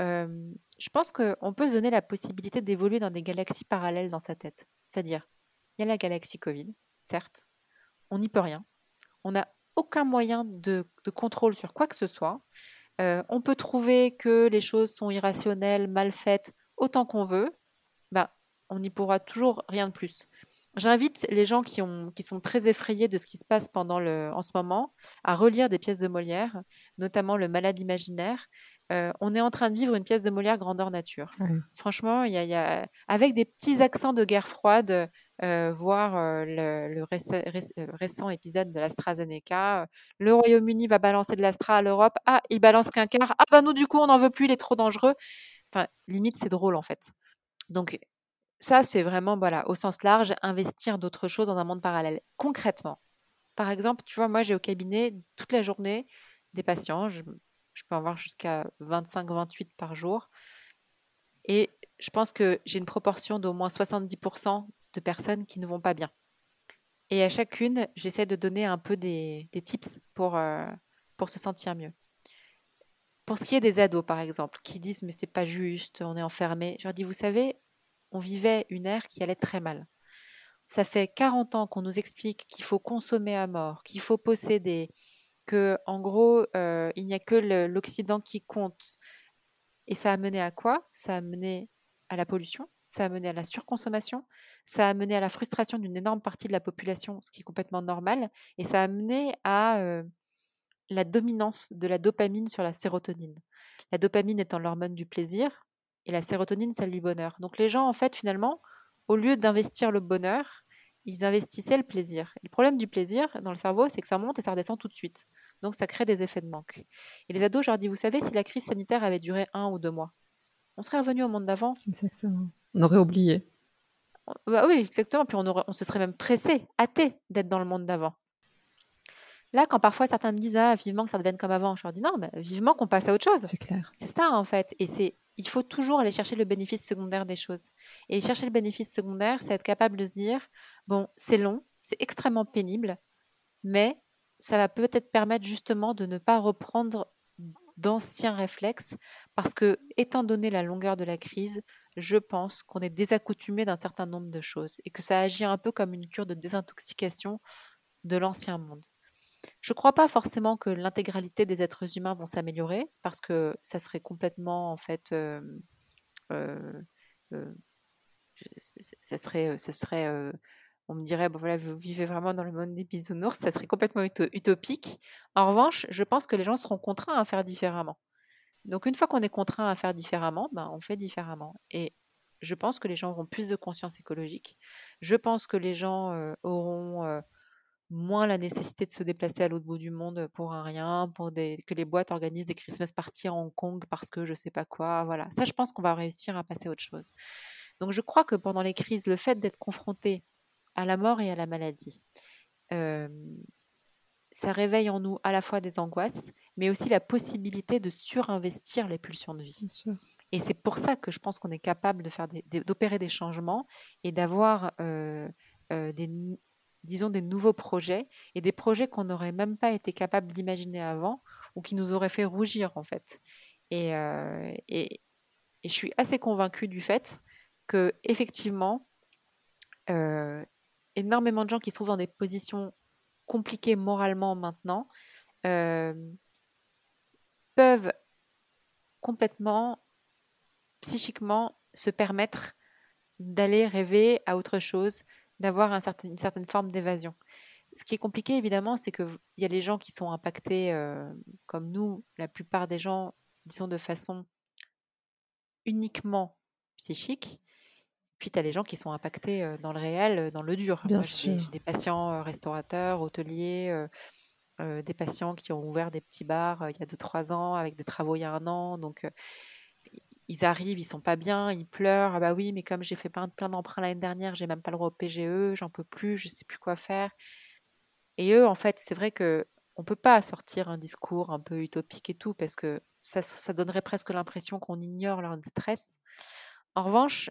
je pense qu'on peut se donner la possibilité d'évoluer dans des galaxies parallèles dans sa tête. C'est-à-dire, il y a la galaxie Covid, certes, on n'y peut rien. On n'a aucun moyen de, contrôle sur quoi que ce soit. on peut trouver que les choses sont irrationnelles, mal faites, autant qu'on veut bah, on n'y pourra toujours rien de plus. J'invite les gens qui, ont, qui sont très effrayés de ce qui se passe pendant le, en ce moment à relire des pièces de Molière, notamment Le Malade imaginaire. Euh, on est en train de vivre une pièce de Molière grandeur nature. Franchement, il y, a, avec des petits accents de guerre froide, euh, voir euh, le, récent épisode de l'AstraZeneca. Le Royaume-Uni va balancer de l'Astra à l'Europe. Ah, il balance qu'un quart. Ah, bah nous, du coup, on n'en veut plus, il est trop dangereux. Enfin, limite, c'est drôle en fait. Donc ça, c'est vraiment, voilà, au sens large, investir d'autres choses dans un monde parallèle. Concrètement, par exemple, tu vois, moi, j'ai au cabinet toute la journée des patients. Je, peux en avoir jusqu'à 25-28 par jour. Et je pense que j'ai une proportion d'au moins 70% de personnes qui ne vont pas bien. Et à chacune, j'essaie de donner un peu des, tips pour, euh, pour se sentir mieux. Pour ce qui est des ados, par exemple, qui disent mais c'est pas juste, on est enfermé, je leur dis vous savez, on vivait une ère qui allait très mal. Ça fait 40 ans qu'on nous explique qu'il faut consommer à mort, qu'il faut posséder, que en gros euh, il n'y a que l'Occident qui compte, Et ça a mené à quoi? Ça a mené à la pollution, ça a mené à la surconsommation, ça a mené à la frustration d'une énorme partie de la population, ce qui est complètement normal, et ça a mené à euh, la dominance de la dopamine sur la sérotonine. La dopamine étant l'hormone du plaisir, et la sérotonine, celle du bonheur. Donc les gens, en fait, finalement, au lieu d'investir le bonheur, ils investissaient le plaisir. Et le problème du plaisir dans le cerveau, c'est que ça monte et ça redescend tout de suite. Donc ça crée des effets de manque. Et les ados, je leur dis, vous savez, si la crise sanitaire avait duré un ou deux mois, on serait revenu au monde d'avant. Exactement. On aurait oublié. Bah oui, exactement. Puis on, aurait, on se serait même pressé, hâté d'être dans le monde d'avant. Là, quand parfois certains me disent ah, vivement que ça devienne comme avant, je leur dis non, vivement qu'on passe à autre chose. C'est clair. C'est ça en fait. Et c'est il faut toujours aller chercher le bénéfice secondaire des choses. Et chercher le bénéfice secondaire, c'est être capable de se dire bon, c'est long, c'est extrêmement pénible, mais ça va peut-être permettre justement de ne pas reprendre d'anciens réflexes parce que, étant donné la longueur de la crise, je pense qu'on est désaccoutumé d'un certain nombre de choses et que ça agit un peu comme une cure de désintoxication de l'ancien monde. Je ne crois pas forcément que l'intégralité des êtres humains vont s'améliorer parce que ça serait complètement en fait, euh, euh, euh, ça serait, ça serait, on me dirait, bon voilà, vous vivez vraiment dans le monde des bisounours, ça serait complètement utopique. En revanche, je pense que les gens seront contraints à faire différemment. Donc une fois qu'on est contraint à faire différemment, ben, on fait différemment. Et je pense que les gens auront plus de conscience écologique. Je pense que les gens auront moins la nécessité de se déplacer à l'autre bout du monde pour un rien, pour des, que les boîtes organisent des Christmas parties à Hong Kong parce que je sais pas quoi. Voilà. Ça, je pense qu'on va réussir à passer à autre chose. Donc, je crois que pendant les crises, le fait d'être confronté à la mort et à la maladie, ça réveille en nous à la fois des angoisses, mais aussi la possibilité de surinvestir les pulsions de vie. Et c'est pour ça que je pense qu'on est capable de faire d'opérer des, changements et d'avoir euh, des, disons, des nouveaux projets et des projets qu'on n'aurait même pas été capable d'imaginer avant ou qui nous auraient fait rougir en fait. Et, euh, et, je suis assez convaincue du fait que effectivement, euh, énormément de gens qui se trouvent dans des positions compliquées moralement maintenant euh, peuvent complètement, psychiquement, se permettre d'aller rêver à autre chose, d'avoir un certain, une certaine forme d'évasion. Ce qui est compliqué, évidemment, c'est qu'il y a les gens qui sont impactés, euh, comme nous, la plupart des gens, disons de façon uniquement psychique. Puis tu as les gens qui sont impactés euh, dans le réel, euh, dans le dur. Bien sûr. J'ai des patients restaurateurs, hôteliers, des patients qui ont ouvert des petits bars il y a 2-3 ans, avec des travaux il y a un an. Donc, ils arrivent, ils sont pas bien, ils pleurent. Ah bah oui, mais comme j'ai fait plein, plein d'emprunts l'année dernière, j'ai même pas le droit au PGE, j'en peux plus, je sais plus quoi faire. Et eux, en fait, c'est vrai que on peut pas sortir un discours un peu utopique et tout, parce que ça, ça donnerait presque l'impression qu'on ignore leur détresse. En revanche,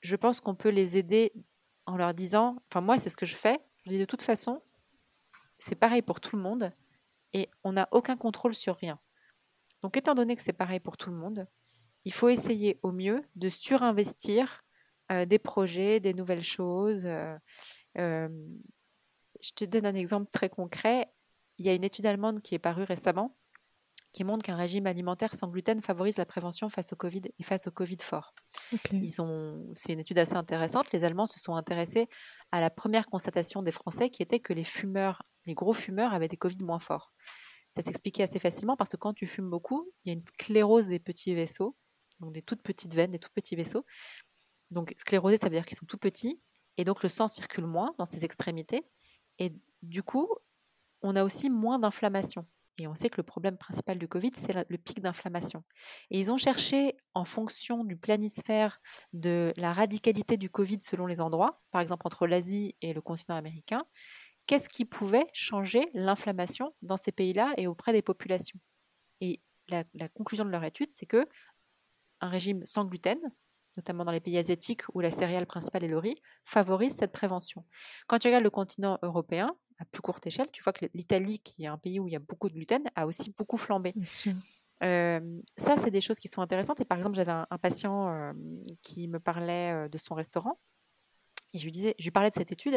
je pense qu'on peut les aider en leur disant, enfin moi c'est ce que je fais, je dis de toute façon, c'est pareil pour tout le monde et on n'a aucun contrôle sur rien. Donc étant donné que c'est pareil pour tout le monde, il faut essayer au mieux de surinvestir euh, des projets, des nouvelles choses. Euh, euh, je te donne un exemple très concret. Il y a une étude allemande qui est parue récemment qui montre qu'un régime alimentaire sans gluten favorise la prévention face au Covid et face au Covid fort. Ils ont, c'est une étude assez intéressante. Les Allemands se sont intéressés à la première constatation des Français qui était que les fumeurs, les gros fumeurs avaient des Covid moins forts. Ça s'expliquait assez facilement parce que quand tu fumes beaucoup, il y a une sclérose des petits vaisseaux donc des toutes petites veines, des tout petits vaisseaux. Donc sclérosés, ça veut dire qu'ils sont tout petits, et donc le sang circule moins dans ces extrémités, et du coup, on a aussi moins d'inflammation. Et on sait que le problème principal du Covid, c'est le pic d'inflammation. Et ils ont cherché, en fonction du planisphère, de la radicalité du Covid selon les endroits, par exemple entre l'Asie et le continent américain, qu'est-ce qui pouvait changer l'inflammation dans ces pays-là et auprès des populations. Et la, la conclusion de leur étude, c'est que un régime sans gluten, notamment dans les pays asiatiques où la céréale principale est le riz, favorise cette prévention. Quand tu regardes le continent européen, à plus courte échelle, tu vois que l'Italie, qui est un pays où il y a beaucoup de gluten, a aussi beaucoup flambé. Euh, ça, c'est des choses qui sont intéressantes. Et par exemple, j'avais un, patient euh, qui me parlait euh, de son restaurant. Et je lui, disais, je lui parlais de cette étude.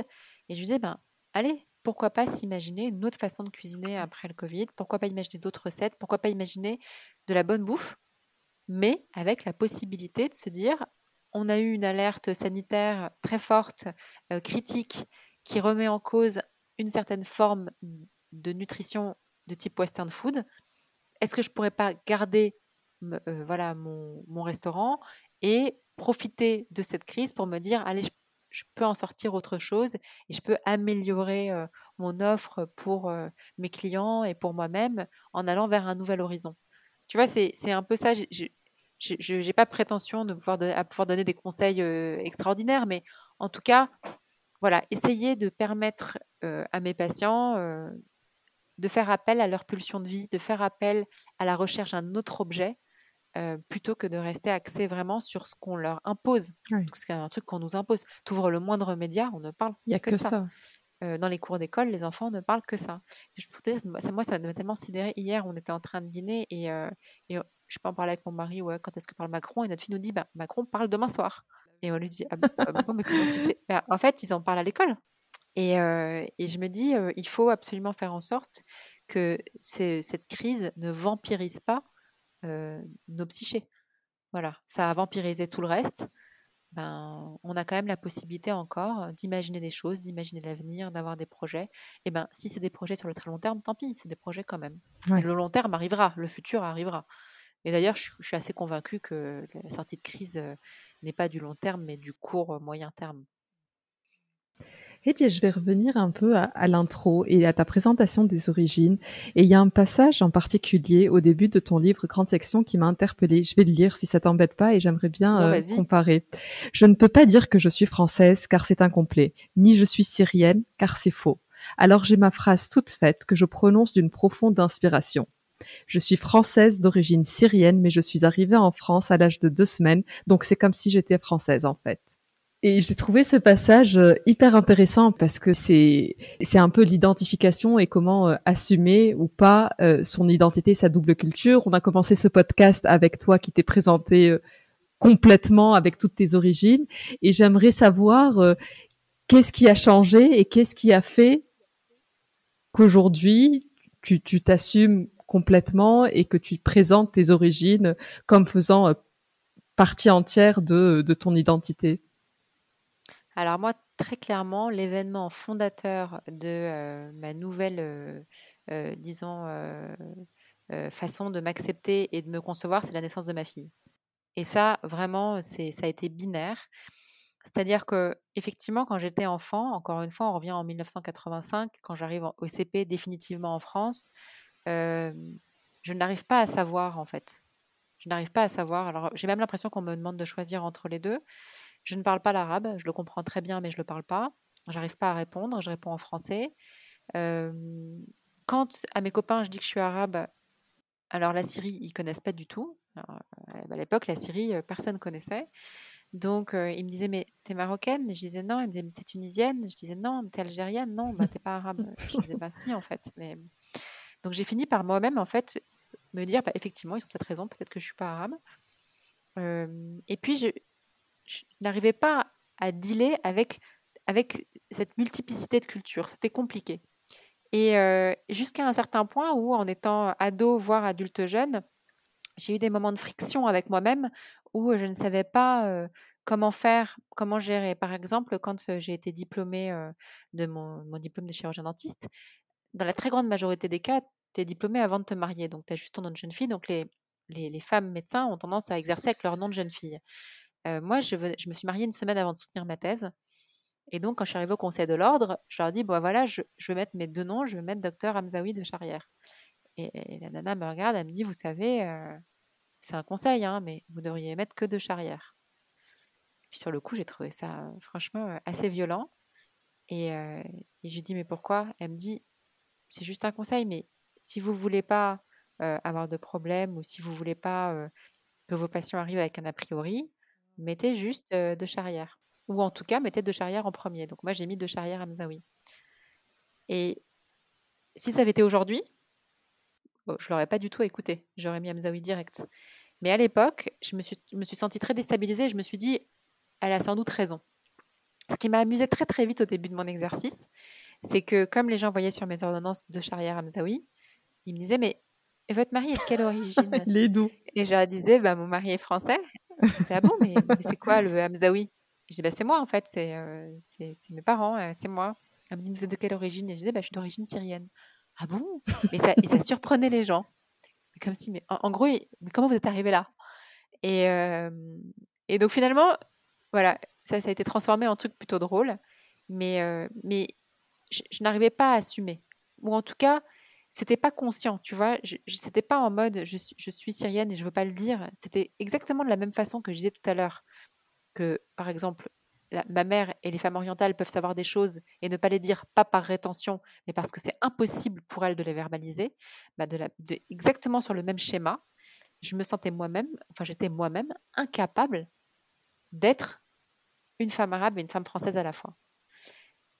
Et je lui disais, ben, allez, pourquoi pas s'imaginer une autre façon de cuisiner après le Covid? Pourquoi pas imaginer d'autres recettes? Pourquoi pas imaginer de la bonne bouffe? Mais avec la possibilité de se dire, on a eu une alerte sanitaire très forte, euh, critique, qui remet en cause une certaine forme de nutrition de type western food. Est-ce que je pourrais pas garder euh, voilà mon, restaurant et profiter de cette crise pour me dire allez je, peux en sortir autre chose et je peux améliorer euh, mon offre pour mes clients et pour moi-même en allant vers un nouvel horizon? Tu vois, c'est un peu ça. Je n'ai pas prétention de pouvoir, à pouvoir donner des conseils extraordinaires, mais en tout cas, voilà, essayer de permettre à mes patients de faire appel à leur pulsion de vie, de faire appel à la recherche d'un autre objet, plutôt que de rester axé vraiment sur ce qu'on leur impose. Parce que c'est un truc qu'on nous impose. Tu ouvres le moindre média, on ne parle Il n'y a que, ça. Dans les cours d'école, les enfants ne parlent que ça. Dire, moi, ça m'a tellement sidéré. Hier, on était en train de dîner et, et je peux en parler avec mon mari, ouais, quand est-ce que parle Macron? Et notre fille nous dit, bah, Macron parle demain soir. Et on lui dit, ah, sais? Bah, En fait, ils en parlent à l'école. Et, euh, et, je me dis, euh, il faut absolument faire en sorte que cette crise ne vampirise pas euh, nos psychés. Voilà, ça a vampirisé tout le reste. Ben, on a quand même la possibilité encore d'imaginer des choses, d'imaginer l'avenir, d'avoir des projets. Et ben, si c'est des projets sur le très long terme, tant pis, c'est des projets quand même. Le long terme arrivera, le futur arrivera. Et d'ailleurs, je, suis assez convaincue que la sortie de crise n'est pas du long terme, mais du court moyen terme. Et je vais revenir un peu à, l'intro et à ta présentation des origines. Et il y a un passage en particulier au début de ton livre Grande Section qui m'a interpellée. Je vais le lire si ça t'embête pas et j'aimerais bien euh, comparer. Je ne peux pas dire que je suis française car c'est incomplet, ni je suis syrienne car c'est faux. Alors j'ai ma phrase toute faite que je prononce d'une profonde inspiration. Je suis française d'origine syrienne, mais je suis arrivée en France à l'âge de deux semaines, donc c'est comme si j'étais française en fait. Et j'ai trouvé ce passage euh, hyper intéressant parce que c'est c'est un peu l'identification et comment euh, assumer ou pas euh, son identité, sa double culture. On a commencé ce podcast avec toi qui t'es présenté complètement avec toutes tes origines et j'aimerais savoir qu'est-ce qui a changé et qu'est-ce qui a fait qu'aujourd'hui tu t'assumes complètement et que tu présentes tes origines comme faisant partie entière de, ton identité? Alors moi, très clairement, l'événement fondateur de euh, ma nouvelle, euh, disons, façon de m'accepter et de me concevoir, c'est la naissance de ma fille. Et ça, vraiment, c'est, ça a été binaire. C'est-à-dire que, effectivement, quand j'étais enfant, encore une fois, on revient en 1985, quand j'arrive au CP définitivement en France, je n'arrive pas à savoir en fait. Je n'arrive pas à savoir. Alors j'ai même l'impression qu'on me demande de choisir entre les deux. Je ne parle pas l'arabe, je le comprends très bien, mais je ne le parle pas. J'arrive pas à répondre, je réponds en français. quand à mes copains je dis que je suis arabe, alors la Syrie, ils connaissent pas du tout. à l'époque, la Syrie, personne connaissait. Donc, ils me disaient, mais t'es marocaine? Je disais non. Ils me disaient, mais t'es tunisienne? Je disais non. T'es algérienne? Non, bah, t'es pas arabe. [LAUGHS] Je disais, bah si, en fait. Mais donc j'ai fini par moi-même en fait me dire bah, effectivement ils ont peut-être raison, peut-être que je suis pas arabe. et puis je, n'arrivais pas à dealer avec avec cette multiplicité de cultures. C'était compliqué. Et jusqu'à un certain point où, en étant ado, voire adulte jeune, j'ai eu des moments de friction avec moi-même où je ne savais pas comment faire, comment gérer. Par exemple, quand j'ai été diplômée de mon, mon, diplôme de chirurgien dentiste, dans la très grande majorité des cas, tu es diplômé avant de te marier, donc tu as juste ton nom de jeune fille. Donc les, les, femmes médecins ont tendance à exercer avec leur nom de jeune fille. Moi, je, me suis mariée une semaine avant de soutenir ma thèse. Et donc, quand je suis arrivée au conseil de l'ordre, je leur dis, bon voilà, je, je, vais mettre mes deux noms, je vais mettre docteur Hamzaoui de Charrière. Et, la nana me regarde, elle me dit, vous savez, c'est un conseil, hein, mais vous devriez mettre que de Charrière. Puis sur le coup, j'ai trouvé ça franchement assez violent. Et, et je lui dis, mais pourquoi? Elle me dit, c'est juste un conseil, mais si vous voulez pas avoir de problème ou si vous voulez pas que vos patients arrivent avec un a priori, mettez juste de charrière. Ou en tout cas, mettez de charrière en premier. Donc moi, j'ai mis de charrière à Mzaoui. Et si ça avait été aujourd'hui, je je l'aurais pas du tout écouté. J'aurais mis Mzaoui direct. Mais à l'époque, je me suis, me suis sentie très déstabilisée. Je me suis dit, elle a sans doute raison. Ce qui m'a amusé très très vite au début de mon exercice, c'est que comme les gens voyaient sur mes ordonnances de Charrière Hamzaoui, ils me disaient mais votre mari est de quelle origine? [LAUGHS] Les doux. Et je leur disais bah, Mon mari est français. C'est ah bon, mais, c'est quoi le Hamzaoui? Je dis bah, C'est moi en fait, c'est c'est mes parents, c'est moi. Elle me dit Vous êtes de quelle origine? Et je disais bah, Je suis d'origine syrienne. Ah bon? Et ça, et ça surprenait les gens. Comme si, mais en, gros, mais comment vous êtes arrivé là? Et, et donc finalement, voilà, ça, ça a été transformé en truc plutôt drôle. Mais, mais je, n'arrivais pas à assumer. Ou en tout cas, c'était pas conscient, tu vois. Je, c'était pas en mode je, je, suis syrienne et je veux pas le dire. C'était exactement de la même façon que je disais tout à l'heure que, par exemple, ma mère et les femmes orientales peuvent savoir des choses et ne pas les dire, pas par rétention, mais parce que c'est impossible pour elles de les verbaliser, bah de la, exactement sur le même schéma, je me sentais moi-même, enfin j'étais moi-même incapable d'être une femme arabe et une femme française à la fois.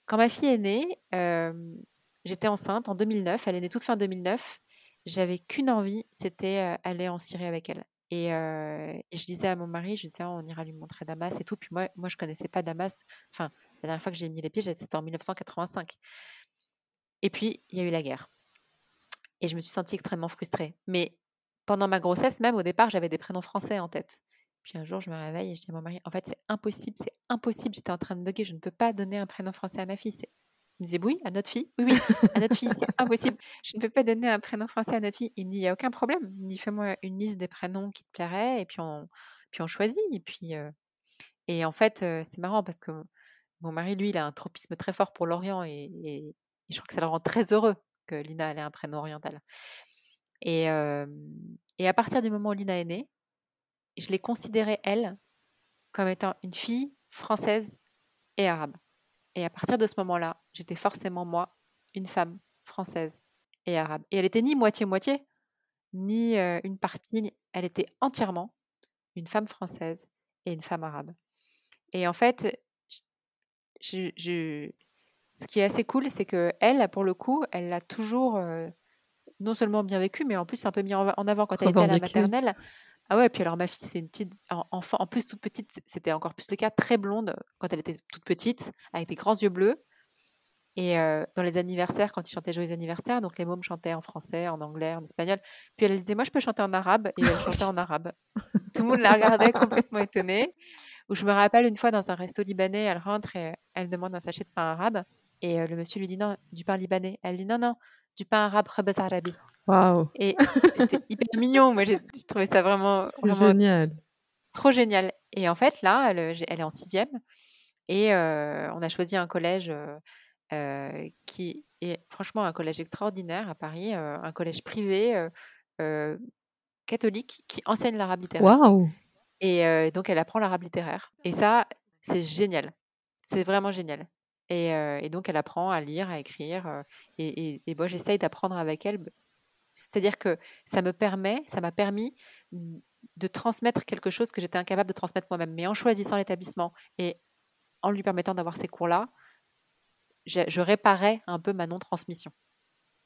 Quand ma fille est née, euh, j'étais enceinte en 2009, elle est née toute fin 2009, j'avais qu'une envie, c'était euh, aller en Syrie avec elle. Euh, et, je disais à mon mari, je disais, on ira lui montrer Damas et tout. Puis moi, moi je connaissais pas Damas. Enfin, la dernière fois que j'ai mis les pieds, c'était en 1985. Et puis, il y a eu la guerre. Et je me suis sentie extrêmement frustrée. Mais pendant ma grossesse, même au départ, j'avais des prénoms français en tête. Puis un jour, je me réveille et je dis à mon mari, en fait, c'est impossible, c'est impossible. J'étais en train de bugger, je ne peux pas donner un prénom français à ma fille. Il me disait oui, à notre fille. Oui, oui, à notre fille, c'est [LAUGHS] impossible. Je ne peux pas donner un prénom français à notre fille. Il me dit, il n'y a aucun problème. Il me dit, fais-moi une liste des prénoms qui te plairaient et puis on, puis on choisit. Et puis, euh, et en fait, euh, c'est marrant parce que mon mari, lui, il a un tropisme très fort pour l'Orient et, je crois que ça le rend très heureux que Lina ait un prénom oriental. Et, euh, et à partir du moment où Lina est née, je l'ai considérée, elle, comme étant une fille française et arabe. Et à partir de ce moment-là, j'étais forcément moi, une femme française et arabe. Et elle était ni moitié-moitié, ni euh, une partie, elle était entièrement une femme française et une femme arabe. Et en fait, je, ce qui est assez cool, c'est que elle, pour le coup, elle l'a toujours euh, non seulement bien vécu, mais en plus un peu mis en avant quand elle était à la maternelle. Ah ouais, puis alors ma fille, c'est une petite enfant, en plus toute petite, c'était encore plus le cas, très blonde quand elle était toute petite, avec des grands yeux bleus. Et euh, dans les anniversaires, quand ils chantaient Joyeux anniversaire, donc les mômes chantaient en français, en anglais, en espagnol. Puis elle disait, moi je peux chanter en arabe, et elle chantait en arabe. Tout le monde la regardait [LAUGHS] complètement étonnée. Ou je me rappelle une fois dans un resto libanais, elle rentre et elle demande un sachet de pain arabe. Et euh, le monsieur lui dit, non, du pain libanais. Elle dit, non, non, du pain arabe, rebez arabi. Waouh Et [LAUGHS] c'était hyper mignon. Moi, j'ai trouvé ça vraiment, génial. Trop génial. Et en fait, là, elle, elle est en sixième. Et euh, on a choisi un collège euh, euh, qui est franchement un collège extraordinaire à Paris, un collège privé catholique qui enseigne l'arabe littéraire. Waouh Et donc, elle apprend l'arabe littéraire. Et ça, c'est génial. C'est vraiment génial. Et, donc, elle apprend à lire, à écrire. et, moi, j'essaye d'apprendre avec elle c'est-à-dire que ça me permet, ça m'a permis de transmettre quelque chose que j'étais incapable de transmettre moi-même. Mais en choisissant l'établissement et en lui permettant d'avoir ces cours-là, je, réparais un peu ma non-transmission.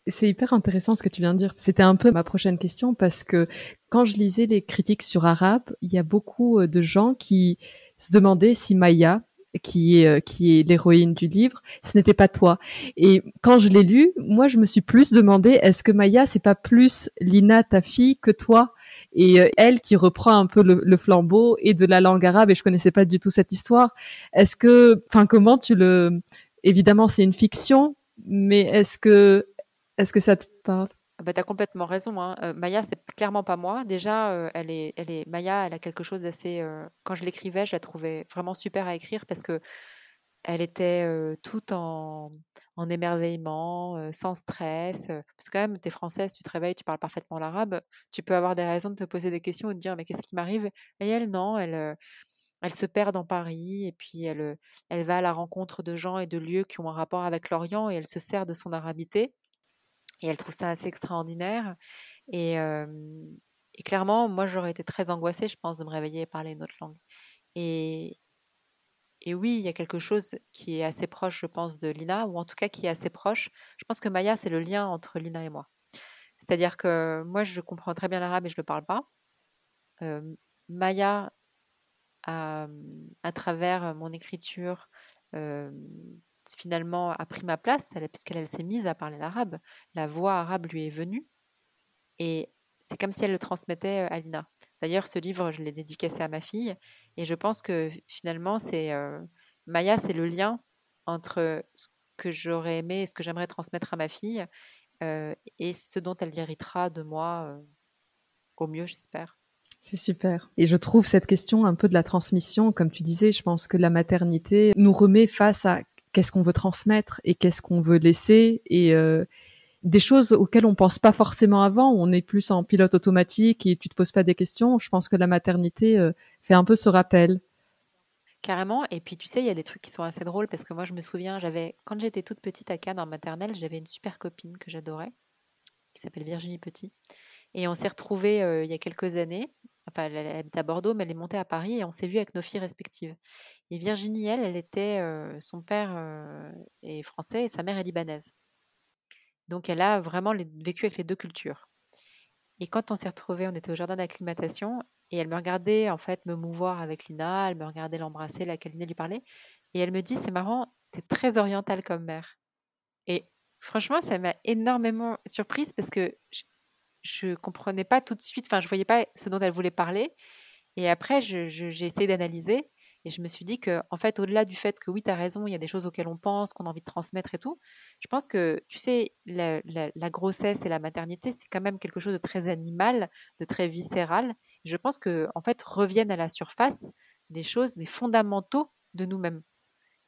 C'est hyper intéressant ce que tu viens de dire. C'était un peu ma prochaine question parce que quand je lisais les critiques sur arabe, il y a beaucoup de gens qui se demandaient si Maya, qui est euh, qui est l'héroïne du livre, ce n'était pas toi. Et quand je l'ai lu, moi je me suis plus demandé est-ce que Maya c'est pas plus Lina ta fille que toi? Et euh, elle qui reprend un peu le, flambeau et de la langue arabe et je connaissais pas du tout cette histoire. Est-ce que enfin comment tu le évidemment c'est une fiction mais est-ce que est-ce que ça te parle? Bah, tu as complètement raison. Hein. Euh, Maya, c'est clairement pas moi. Déjà, euh, elle est, elle est, Maya, elle a quelque chose d'assez. Euh, quand je l'écrivais, je la trouvais vraiment super à écrire parce que elle était toute en, en émerveillement, sans stress. parce que quand même, tu es française, tu te réveilles, tu parles parfaitement l'arabe. Tu peux avoir des raisons de te poser des questions ou de dire mais qu'est-ce qui m'arrive? Et elle, non, elle, elle se perd dans Paris et puis elle, elle va à la rencontre de gens et de lieux qui ont un rapport avec l'Orient et elle se sert de son arabité. Et elle trouve ça assez extraordinaire. Et, clairement, moi, j'aurais été très angoissée, je pense, de me réveiller et parler une autre langue. Et, oui, il y a quelque chose qui est assez proche, je pense, de Lina, ou en tout cas qui est assez proche. Je pense que Maya, c'est le lien entre Lina et moi. C'est-à-dire que moi, je comprends très bien l'arabe et je ne le parle pas. Maya, à, travers mon écriture, finalement a pris ma place, puisqu'elle s'est mise à parler l'arabe. La voix arabe lui est venue. Et c'est comme si elle le transmettait à Lina. D'ailleurs, ce livre, je l'ai dédicacé à ma fille. Et je pense que finalement, c'est Maya, c'est le lien entre ce que j'aurais aimé et ce que j'aimerais transmettre à ma fille et ce dont elle héritera de moi au mieux, j'espère. C'est super. Et je trouve cette question un peu de la transmission, comme tu disais, je pense que la maternité nous remet face à qu'est-ce qu'on veut transmettre et qu'est-ce qu'on veut laisser et euh, des choses auxquelles on pense pas forcément avant. On est plus en pilote automatique et tu te poses pas des questions. Je pense que la maternité euh, fait un peu ce rappel. Carrément. Et puis, tu sais, il y a des trucs qui sont assez drôles parce que moi, je me souviens, j'avais, quand j'étais toute petite à Cannes en maternelle, j'avais une super copine que j'adorais qui s'appelle Virginie Petit. Et on s'est retrouvés euh, il y a quelques années. Enfin, elle, habite à Bordeaux, mais elle est montée à Paris et on s'est vus avec nos filles respectives. Et Virginie, elle, elle était, euh, son père euh, est français et sa mère est libanaise. Donc, elle a vraiment vécu avec les deux cultures. Et quand on s'est retrouvés, on était au jardin d'acclimatation et elle me regardait en fait me mouvoir avec Lina, elle me regardait l'embrasser, la câliner, lui parler. Et elle me dit, c'est marrant, t'es très orientale comme mère. Et franchement, ça m'a énormément surprise parce que je comprenais pas tout de suite, enfin, je voyais pas ce dont elle voulait parler. Et après, j'ai essayé d'analyser et je me suis dit que, en fait, au-delà du fait que oui, tu as raison, il y a des choses auxquelles on pense, qu'on a envie de transmettre et tout, je pense que, tu sais, la, la grossesse et la maternité, c'est quand même quelque chose de très animal, de très viscéral. Je pense que, en fait, reviennent à la surface des choses, des fondamentaux de nous-mêmes.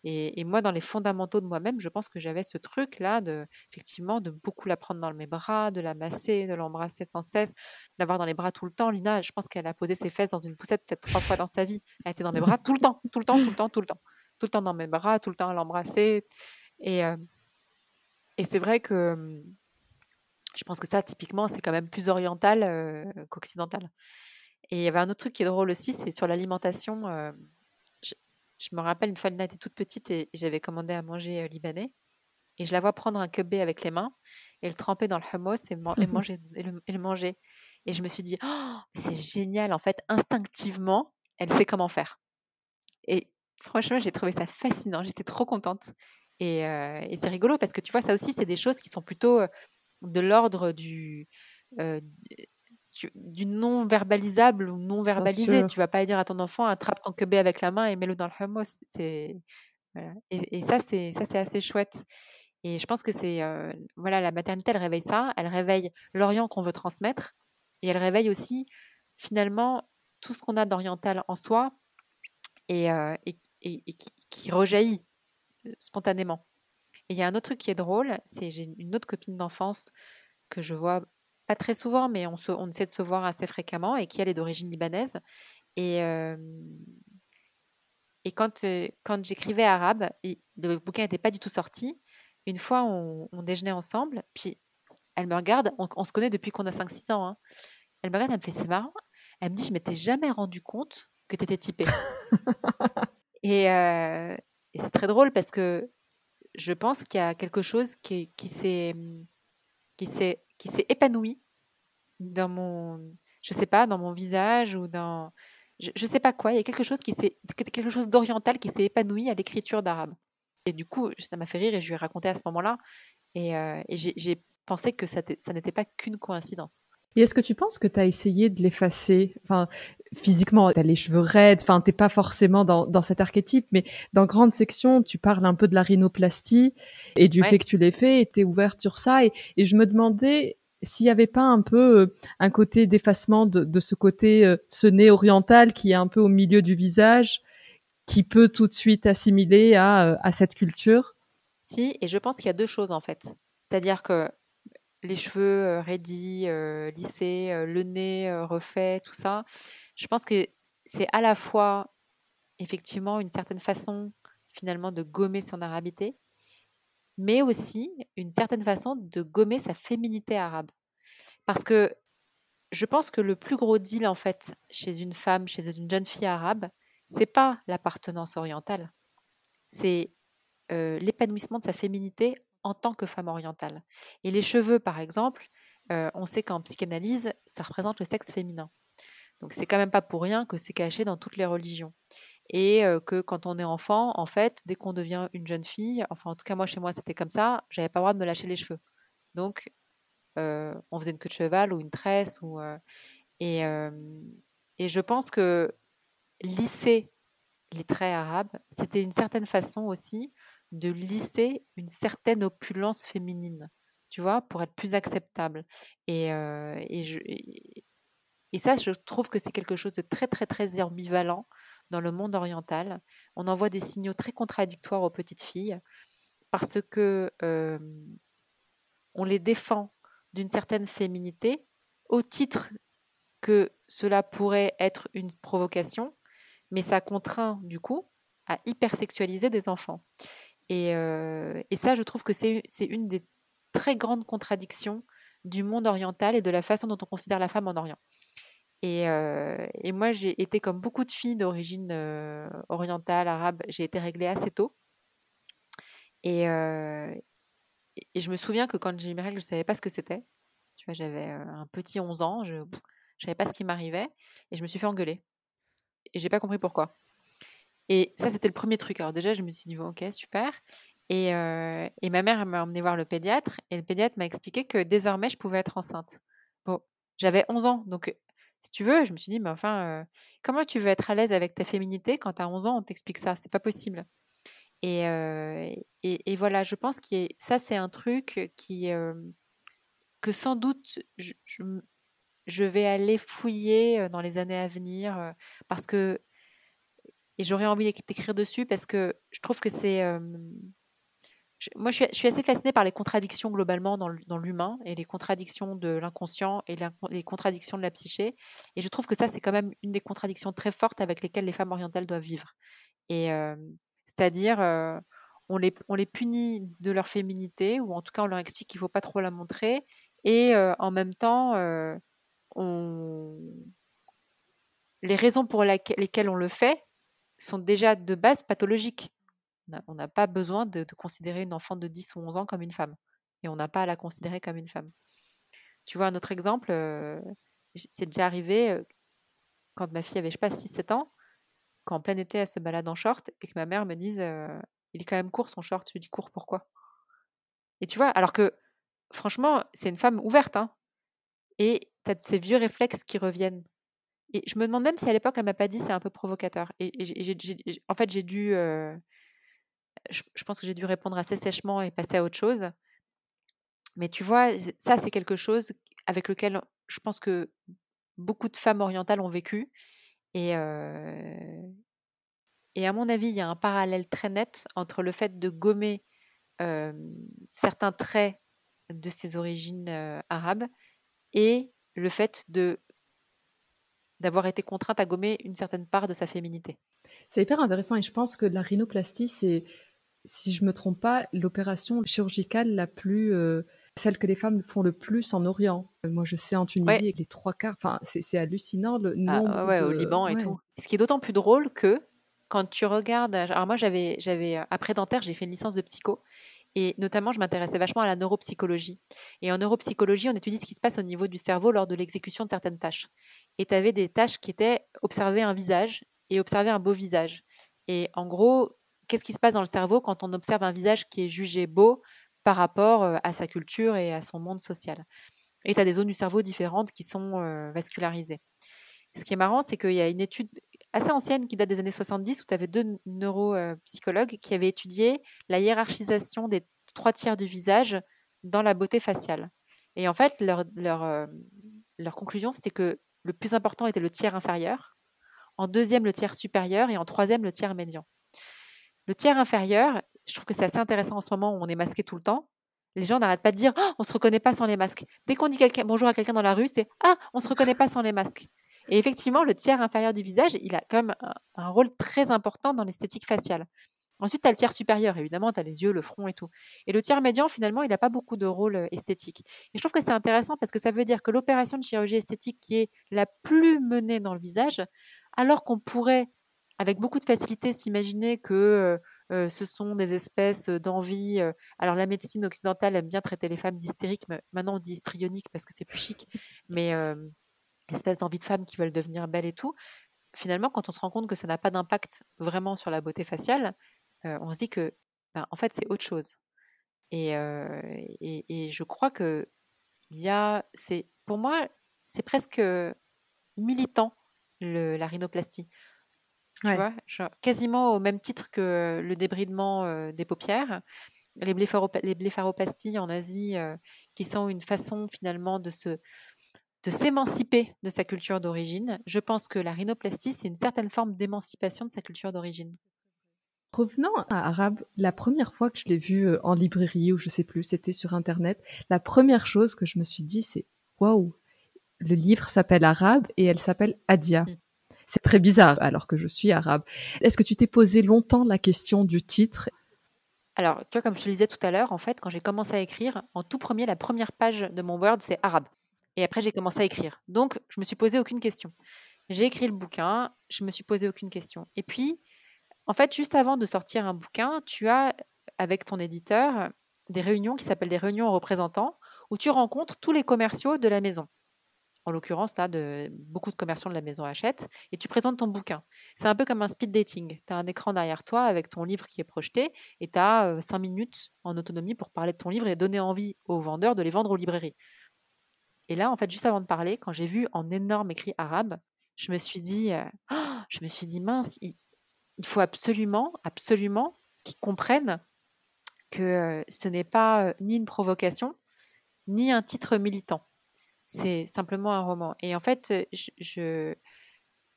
Et, moi, dans les fondamentaux de moi-même, je pense que j'avais ce truc-là, de, effectivement, de beaucoup la prendre dans mes bras, de la masser, de l'embrasser sans cesse, l'avoir dans les bras tout le temps. Lina, je pense qu'elle a posé ses fesses dans une poussette peut-être trois fois dans sa vie. Elle était dans mes bras tout le temps, tout le temps, tout le temps, tout le temps. Tout le temps dans mes bras, tout le temps à l'embrasser. Et, euh, et c'est vrai que je pense que ça, typiquement, c'est quand même plus oriental euh, qu'occidental. Et il y avait un autre truc qui est drôle aussi, c'est sur l'alimentation. Euh, je me rappelle une fois, Lina était toute petite et j'avais commandé à manger libanais. Et je la vois prendre un kebé avec les mains et le tremper dans le hummus et, [LAUGHS] manger, et, le, manger. Et je me suis dit, oh, c'est génial. En fait, instinctivement, elle sait comment faire. Et franchement, j'ai trouvé ça fascinant. J'étais trop contente. Et, euh, et c'est rigolo parce que tu vois, ça aussi, c'est des choses qui sont plutôt de l'ordre du, du non verbalisable ou non verbalisé. Tu vas pas dire à ton enfant attrape ton quebé avec la main et mets-le dans le hummus. C'est et, ça c'est ça c'est assez chouette. Et je pense que c'est euh, voilà la maternité elle réveille ça, elle réveille l'Orient qu'on veut transmettre et elle réveille aussi finalement tout ce qu'on a d'oriental en soi et, euh, et, qui, rejaillit euh, spontanément. Et il y a un autre truc qui est drôle, c'est j'ai une autre copine d'enfance que je vois pas très souvent, mais on, on, essaie de se voir assez fréquemment, et qui elle est d'origine libanaise. Et, et quand, quand j'écrivais arabe, le bouquin n'était pas du tout sorti. Une fois, on, déjeunait ensemble, puis elle me regarde, on, se connaît depuis qu'on a 5-6 ans. Hein. Elle me regarde, elle me fait c'est marrant. Elle me dit, je m'étais jamais rendu compte que tu étais typée. [LAUGHS] et, et c'est très drôle parce que je pense qu'il y a quelque chose qui, qui s'est qui s'est qui s'est épanoui dans mon, je sais pas, dans mon visage ou dans, je, ne sais pas quoi. Il y a quelque chose qui s'est, quelque chose d'oriental qui s'est épanoui à l'écriture d'arabe. Et du coup, ça m'a fait rire et je lui ai raconté à ce moment-là. Et, euh, j'ai pensé que ça, ça n'était pas qu'une coïncidence. Et est-ce que tu penses que tu as essayé de l'effacer? Enfin, physiquement, tu as les cheveux raides, enfin, t'es pas forcément dans, dans cet archétype, mais dans grande section, tu parles un peu de la rhinoplastie et du fait que tu l'aies fait et tu es ouverte sur ça. Et, et je me demandais s'il n'y avait pas un peu euh, un côté d'effacement de, de, ce côté, euh, ce nez oriental qui est un peu au milieu du visage, qui peut tout de suite assimiler à, euh, à cette culture? Si, et je pense qu'il y a deux choses en fait. C'est-à-dire que les cheveux raidis, lissés, le nez refait, tout ça, je pense que c'est à la fois effectivement une certaine façon finalement de gommer son arabité, mais aussi une certaine façon de gommer sa féminité arabe. Parce que je pense que le plus gros deal en fait chez une femme, chez une jeune fille arabe, c'est pas l'appartenance orientale, c'est l'épanouissement de sa féminité en tant que femme orientale. Et les cheveux, par exemple, on sait qu'en psychanalyse, ça représente le sexe féminin. Donc c'est quand même pas pour rien que c'est caché dans toutes les religions. Et que quand on est enfant, en fait, dès qu'on devient une jeune fille, enfin en tout cas moi chez moi c'était comme ça, j'avais pas le droit de me lâcher les cheveux. Donc on faisait une queue de cheval ou une tresse. Ou, et, et je pense que lisser les traits arabes, c'était une certaine façon aussi de lisser une certaine opulence féminine, tu vois, pour être plus acceptable. Et, et, je, et ça, je trouve que c'est quelque chose de très, très, très ambivalent dans le monde oriental. On envoie des signaux très contradictoires aux petites filles parce que on les défend d'une certaine féminité au titre que cela pourrait être une provocation, mais ça contraint du coup à hypersexualiser des enfants. Et, et ça, je trouve que c'est une des très grandes contradictions du monde oriental et de la façon dont on considère la femme en Orient. Et, et moi, j'ai été comme beaucoup de filles d'origine orientale, arabe, j'ai été réglée assez tôt. Et, je me souviens que quand j'ai eu mes règles, je ne savais pas ce que c'était. Tu vois, j'avais un petit 11 ans, je ne savais pas ce qui m'arrivait et je me suis fait engueuler. Et j'ai pas compris pourquoi. Et ça, c'était le premier truc. Alors déjà, je me suis dit, ok, super. Et, et ma mère m'a emmené voir le pédiatre et le pédiatre m'a expliqué que désormais, je pouvais être enceinte. Bon, j'avais 11 ans, donc si tu veux, je me suis dit, mais enfin, comment tu veux être à l'aise avec ta féminité quand tu as 11 ans, on t'explique ça C'est pas possible. Et, et, voilà, je pense que ça, c'est un truc qui, que sans doute, je, je, vais aller fouiller dans les années à venir parce que, et j'aurais envie d'écrire dessus parce que je trouve que c'est moi, je suis, assez fascinée par les contradictions globalement dans l'humain et les contradictions de l'inconscient et les contradictions de la psyché. Et je trouve que ça, c'est quand même une des contradictions très fortes avec lesquelles les femmes orientales doivent vivre. Et c'est-à-dire, on, les, on les punit de leur féminité, ou en tout cas, on leur explique qu'il ne faut pas trop la montrer. Et en même temps, les raisons pour lesquelles on le fait sont déjà de base pathologiques. On n'a pas besoin de, considérer une enfant de 10 ou 11 ans comme une femme. Et on n'a pas à la considérer comme une femme. Tu vois, un autre exemple, c'est déjà arrivé quand ma fille avait, je sais pas, 6-7 ans, quand en plein été, elle se balade en short et que ma mère me dise Il est quand même court son short. Je lui dis Court pourquoi? Et tu vois, alors que franchement, c'est une femme ouverte. Hein, et tu as ces vieux réflexes qui reviennent. Et je me demande même si à l'époque, elle m'a pas dit c'est un peu provocateur. Et, en fait, j'ai dû je, pense que j'ai dû répondre assez sèchement et passer à autre chose. Mais tu vois, ça, c'est quelque chose avec lequel je pense que beaucoup de femmes orientales ont vécu. Et, et à mon avis, il y a un parallèle très net entre le fait de gommer certains traits de ses origines arabes et le fait de d'avoir été contrainte à gommer une certaine part de sa féminité. C'est hyper intéressant et je pense que la rhinoplastie, c'est si je me trompe pas, l'opération chirurgicale la plus euh, celle que les femmes font le plus en Orient. Euh, moi, je sais en Tunisie, avec les trois quarts, enfin, c'est hallucinant le ah, nombre. ouais, au Liban et tout. Ce qui est d'autant plus drôle que quand tu regardes. Alors, moi, j'avais, j'avais après dentaire, j'ai fait une licence de psycho. Et notamment, je m'intéressais vachement à la neuropsychologie. Et en neuropsychologie, on étudie ce qui se passe au niveau du cerveau lors de l'exécution de certaines tâches. Et tu avais des tâches qui étaient observer un visage et observer un beau visage. Et en gros, qu'est-ce qui se passe dans le cerveau quand on observe un visage qui est jugé beau par rapport à sa culture et à son monde social? Et tu as des zones du cerveau différentes qui sont vascularisées. Ce qui est marrant, c'est qu'il y a une étude assez ancienne qui date des années 70 où tu avais deux neuropsychologues qui avaient étudié la hiérarchisation des trois tiers du visage dans la beauté faciale. Et en fait, leur, leur, leur conclusion, c'était que le plus important était le tiers inférieur, en deuxième le tiers supérieur et en troisième le tiers médian. Le tiers inférieur, je trouve que c'est assez intéressant en ce moment où on est masqué tout le temps. Les gens n'arrêtent pas de dire oh, on se reconnaît pas sans les masques. Dès qu'on dit bonjour à quelqu'un dans la rue, c'est ah on se reconnaît pas sans les masques. Et effectivement, le tiers inférieur du visage, il a quand même un, rôle très important dans l'esthétique faciale. Ensuite, tu as le tiers supérieur, évidemment, tu as les yeux, le front et tout. Et le tiers médian, finalement, il n'a pas beaucoup de rôle esthétique. Et je trouve que c'est intéressant parce que ça veut dire que l'opération de chirurgie esthétique qui est la plus menée dans le visage, alors qu'on pourrait avec beaucoup de facilité s'imaginer que ce sont des espèces d'envie. alors la médecine occidentale aime bien traiter les femmes d'hystériques, maintenant on dit histrioniques parce que c'est plus chic, mais espèces d'envie de femmes qui veulent devenir belles et tout. Finalement, quand on se rend compte que ça n'a pas d'impact vraiment sur la beauté faciale, on se dit que, ben, en fait, c'est autre chose. Et, et, je crois que Il y a, c'est, pour moi, c'est presque militant le, la rhinoplastie. Tu vois, quasiment au même titre que le débridement euh, des paupières, les, les blépharoplasties en Asie, euh, qui sont une façon finalement de se de s'émanciper de sa culture d'origine. Je pense que la rhinoplastie, c'est une certaine forme d'émancipation de sa culture d'origine. Revenant à Arabe, la première fois que je l'ai vu euh, en librairie ou je sais plus, c'était sur internet, la première chose que je me suis dit, c'est waouh, le livre s'appelle Arabe et elle s'appelle Adia. Mm. C'est très bizarre alors que je suis arabe. Est-ce que tu t'es posé longtemps la question du titre? Alors, tu vois, comme je te le disais tout à l'heure, en fait, quand j'ai commencé à écrire, en tout premier, la première page de mon Word, c'est arabe. Et après, j'ai commencé à écrire. Donc, je me suis posé aucune question. J'ai écrit le bouquin, je me suis posé aucune question. Et puis, en fait, juste avant de sortir un bouquin, tu as, avec ton éditeur, des réunions qui s'appellent des réunions aux représentants, où tu rencontres tous les commerciaux de la maison. En l'occurrence, là, beaucoup de commerciaux de la maison achètent, et tu présentes ton bouquin. C'est un peu comme un speed dating. Tu as un écran derrière toi avec ton livre qui est projeté, et tu as cinq minutes en autonomie pour parler de ton livre et donner envie aux vendeurs de les vendre aux librairies. Et là, en fait, juste avant de parler, quand j'ai vu en énorme écrit arabe, je me suis dit, [GASPS] je me suis dit mince, il, faut absolument, absolument qu'ils comprennent que euh, ce n'est pas euh, ni une provocation, ni un titre militant. C'est simplement un roman. Et en fait, je,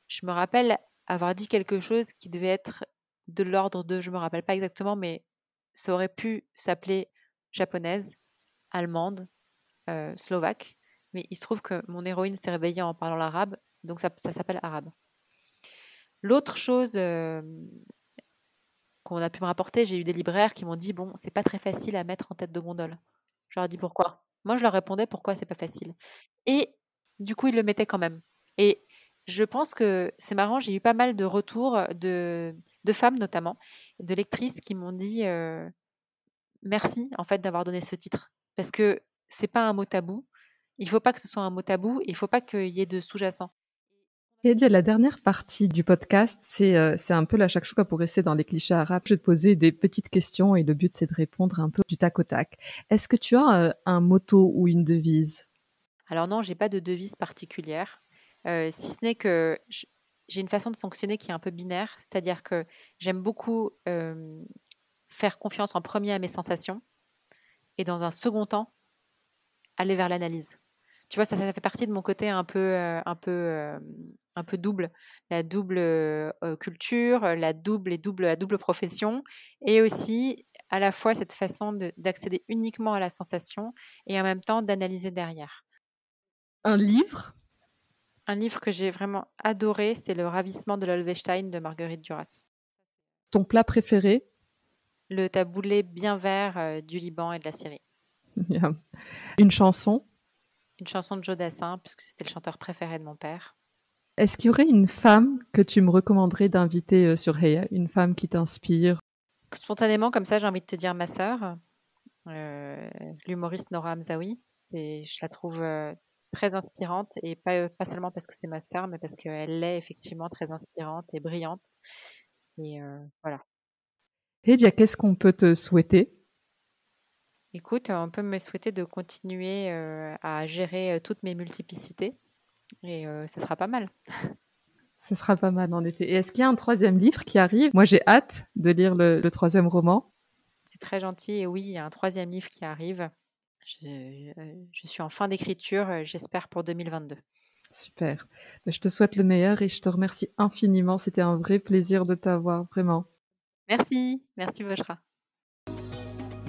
je, me rappelle avoir dit quelque chose qui devait être de l'ordre de, je me rappelle pas exactement, mais ça aurait pu s'appeler japonaise, allemande, slovaque mais il se trouve que mon héroïne s'est réveillée en parlant l'arabe, donc ça, s'appelle arabe. L'autre chose qu'on a pu me rapporter, j'ai eu des libraires qui m'ont dit bon, c'est pas très facile à mettre en tête de gondole. Je leur ai dit pourquoi? Moi, je leur répondais pourquoi c'est pas facile? Et du coup, ils le mettaient quand même. Et je pense que c'est marrant, j'ai eu pas mal de retours de, femmes notamment, de lectrices qui m'ont dit merci en fait d'avoir donné ce titre parce que c'est pas un mot tabou, il ne faut pas que ce soit un mot tabou, il ne faut pas qu'il y ait de sous-jacent. Et la dernière partie du podcast, c'est euh, un peu la chaque pour rester dans les clichés arabes. Je vais te poser des petites questions et le but c'est de répondre un peu du tac au tac. Est-ce que tu as euh, un motto ou une devise? Alors non, j'ai pas de devise particulière, euh, si ce n'est que j'ai une façon de fonctionner qui est un peu binaire, c'est-à-dire que j'aime beaucoup faire confiance en premier à mes sensations et dans un second temps aller vers l'analyse tu vois, ça, ça fait partie de mon côté un peu, euh, un peu, euh, un peu double, la double euh, culture, la double et double, la double profession, et aussi à la fois cette façon d'accéder uniquement à la sensation et en même temps d'analyser derrière. Un livre? Un livre que j'ai vraiment adoré, c'est Le ravissement de l'Olvestein de Marguerite Duras. Ton plat préféré? Le taboulé bien vert du Liban et de la Syrie. [LAUGHS] Une chanson? Une chanson de Joe Dassin, puisque c'était le chanteur préféré de mon père. Est-ce qu'il y aurait une femme que tu me recommanderais d'inviter euh, sur Heya Une femme qui t'inspire? Spontanément, comme ça, j'ai envie de te dire ma sœur, euh, l'humoriste Nora Hamzaoui. je la trouve euh, très inspirante, et pas, pas seulement parce que c'est ma sœur, mais parce qu'elle est effectivement très inspirante et brillante. Et voilà. Hedia, qu'est-ce qu'on peut te souhaiter? Écoute, on peut me souhaiter de continuer à gérer toutes mes multiplicités et ce sera pas mal. Ce sera pas mal en effet. Et est-ce qu'il y a un troisième livre qui arrive? Moi j'ai hâte de lire le, troisième roman. C'est très gentil et oui, il y a un troisième livre qui arrive. Je, je suis en fin d'écriture, j'espère pour 2022. Super. Ben, je te souhaite le meilleur et je te remercie infiniment. C'était un vrai plaisir de t'avoir, vraiment. Merci, merci Boshra.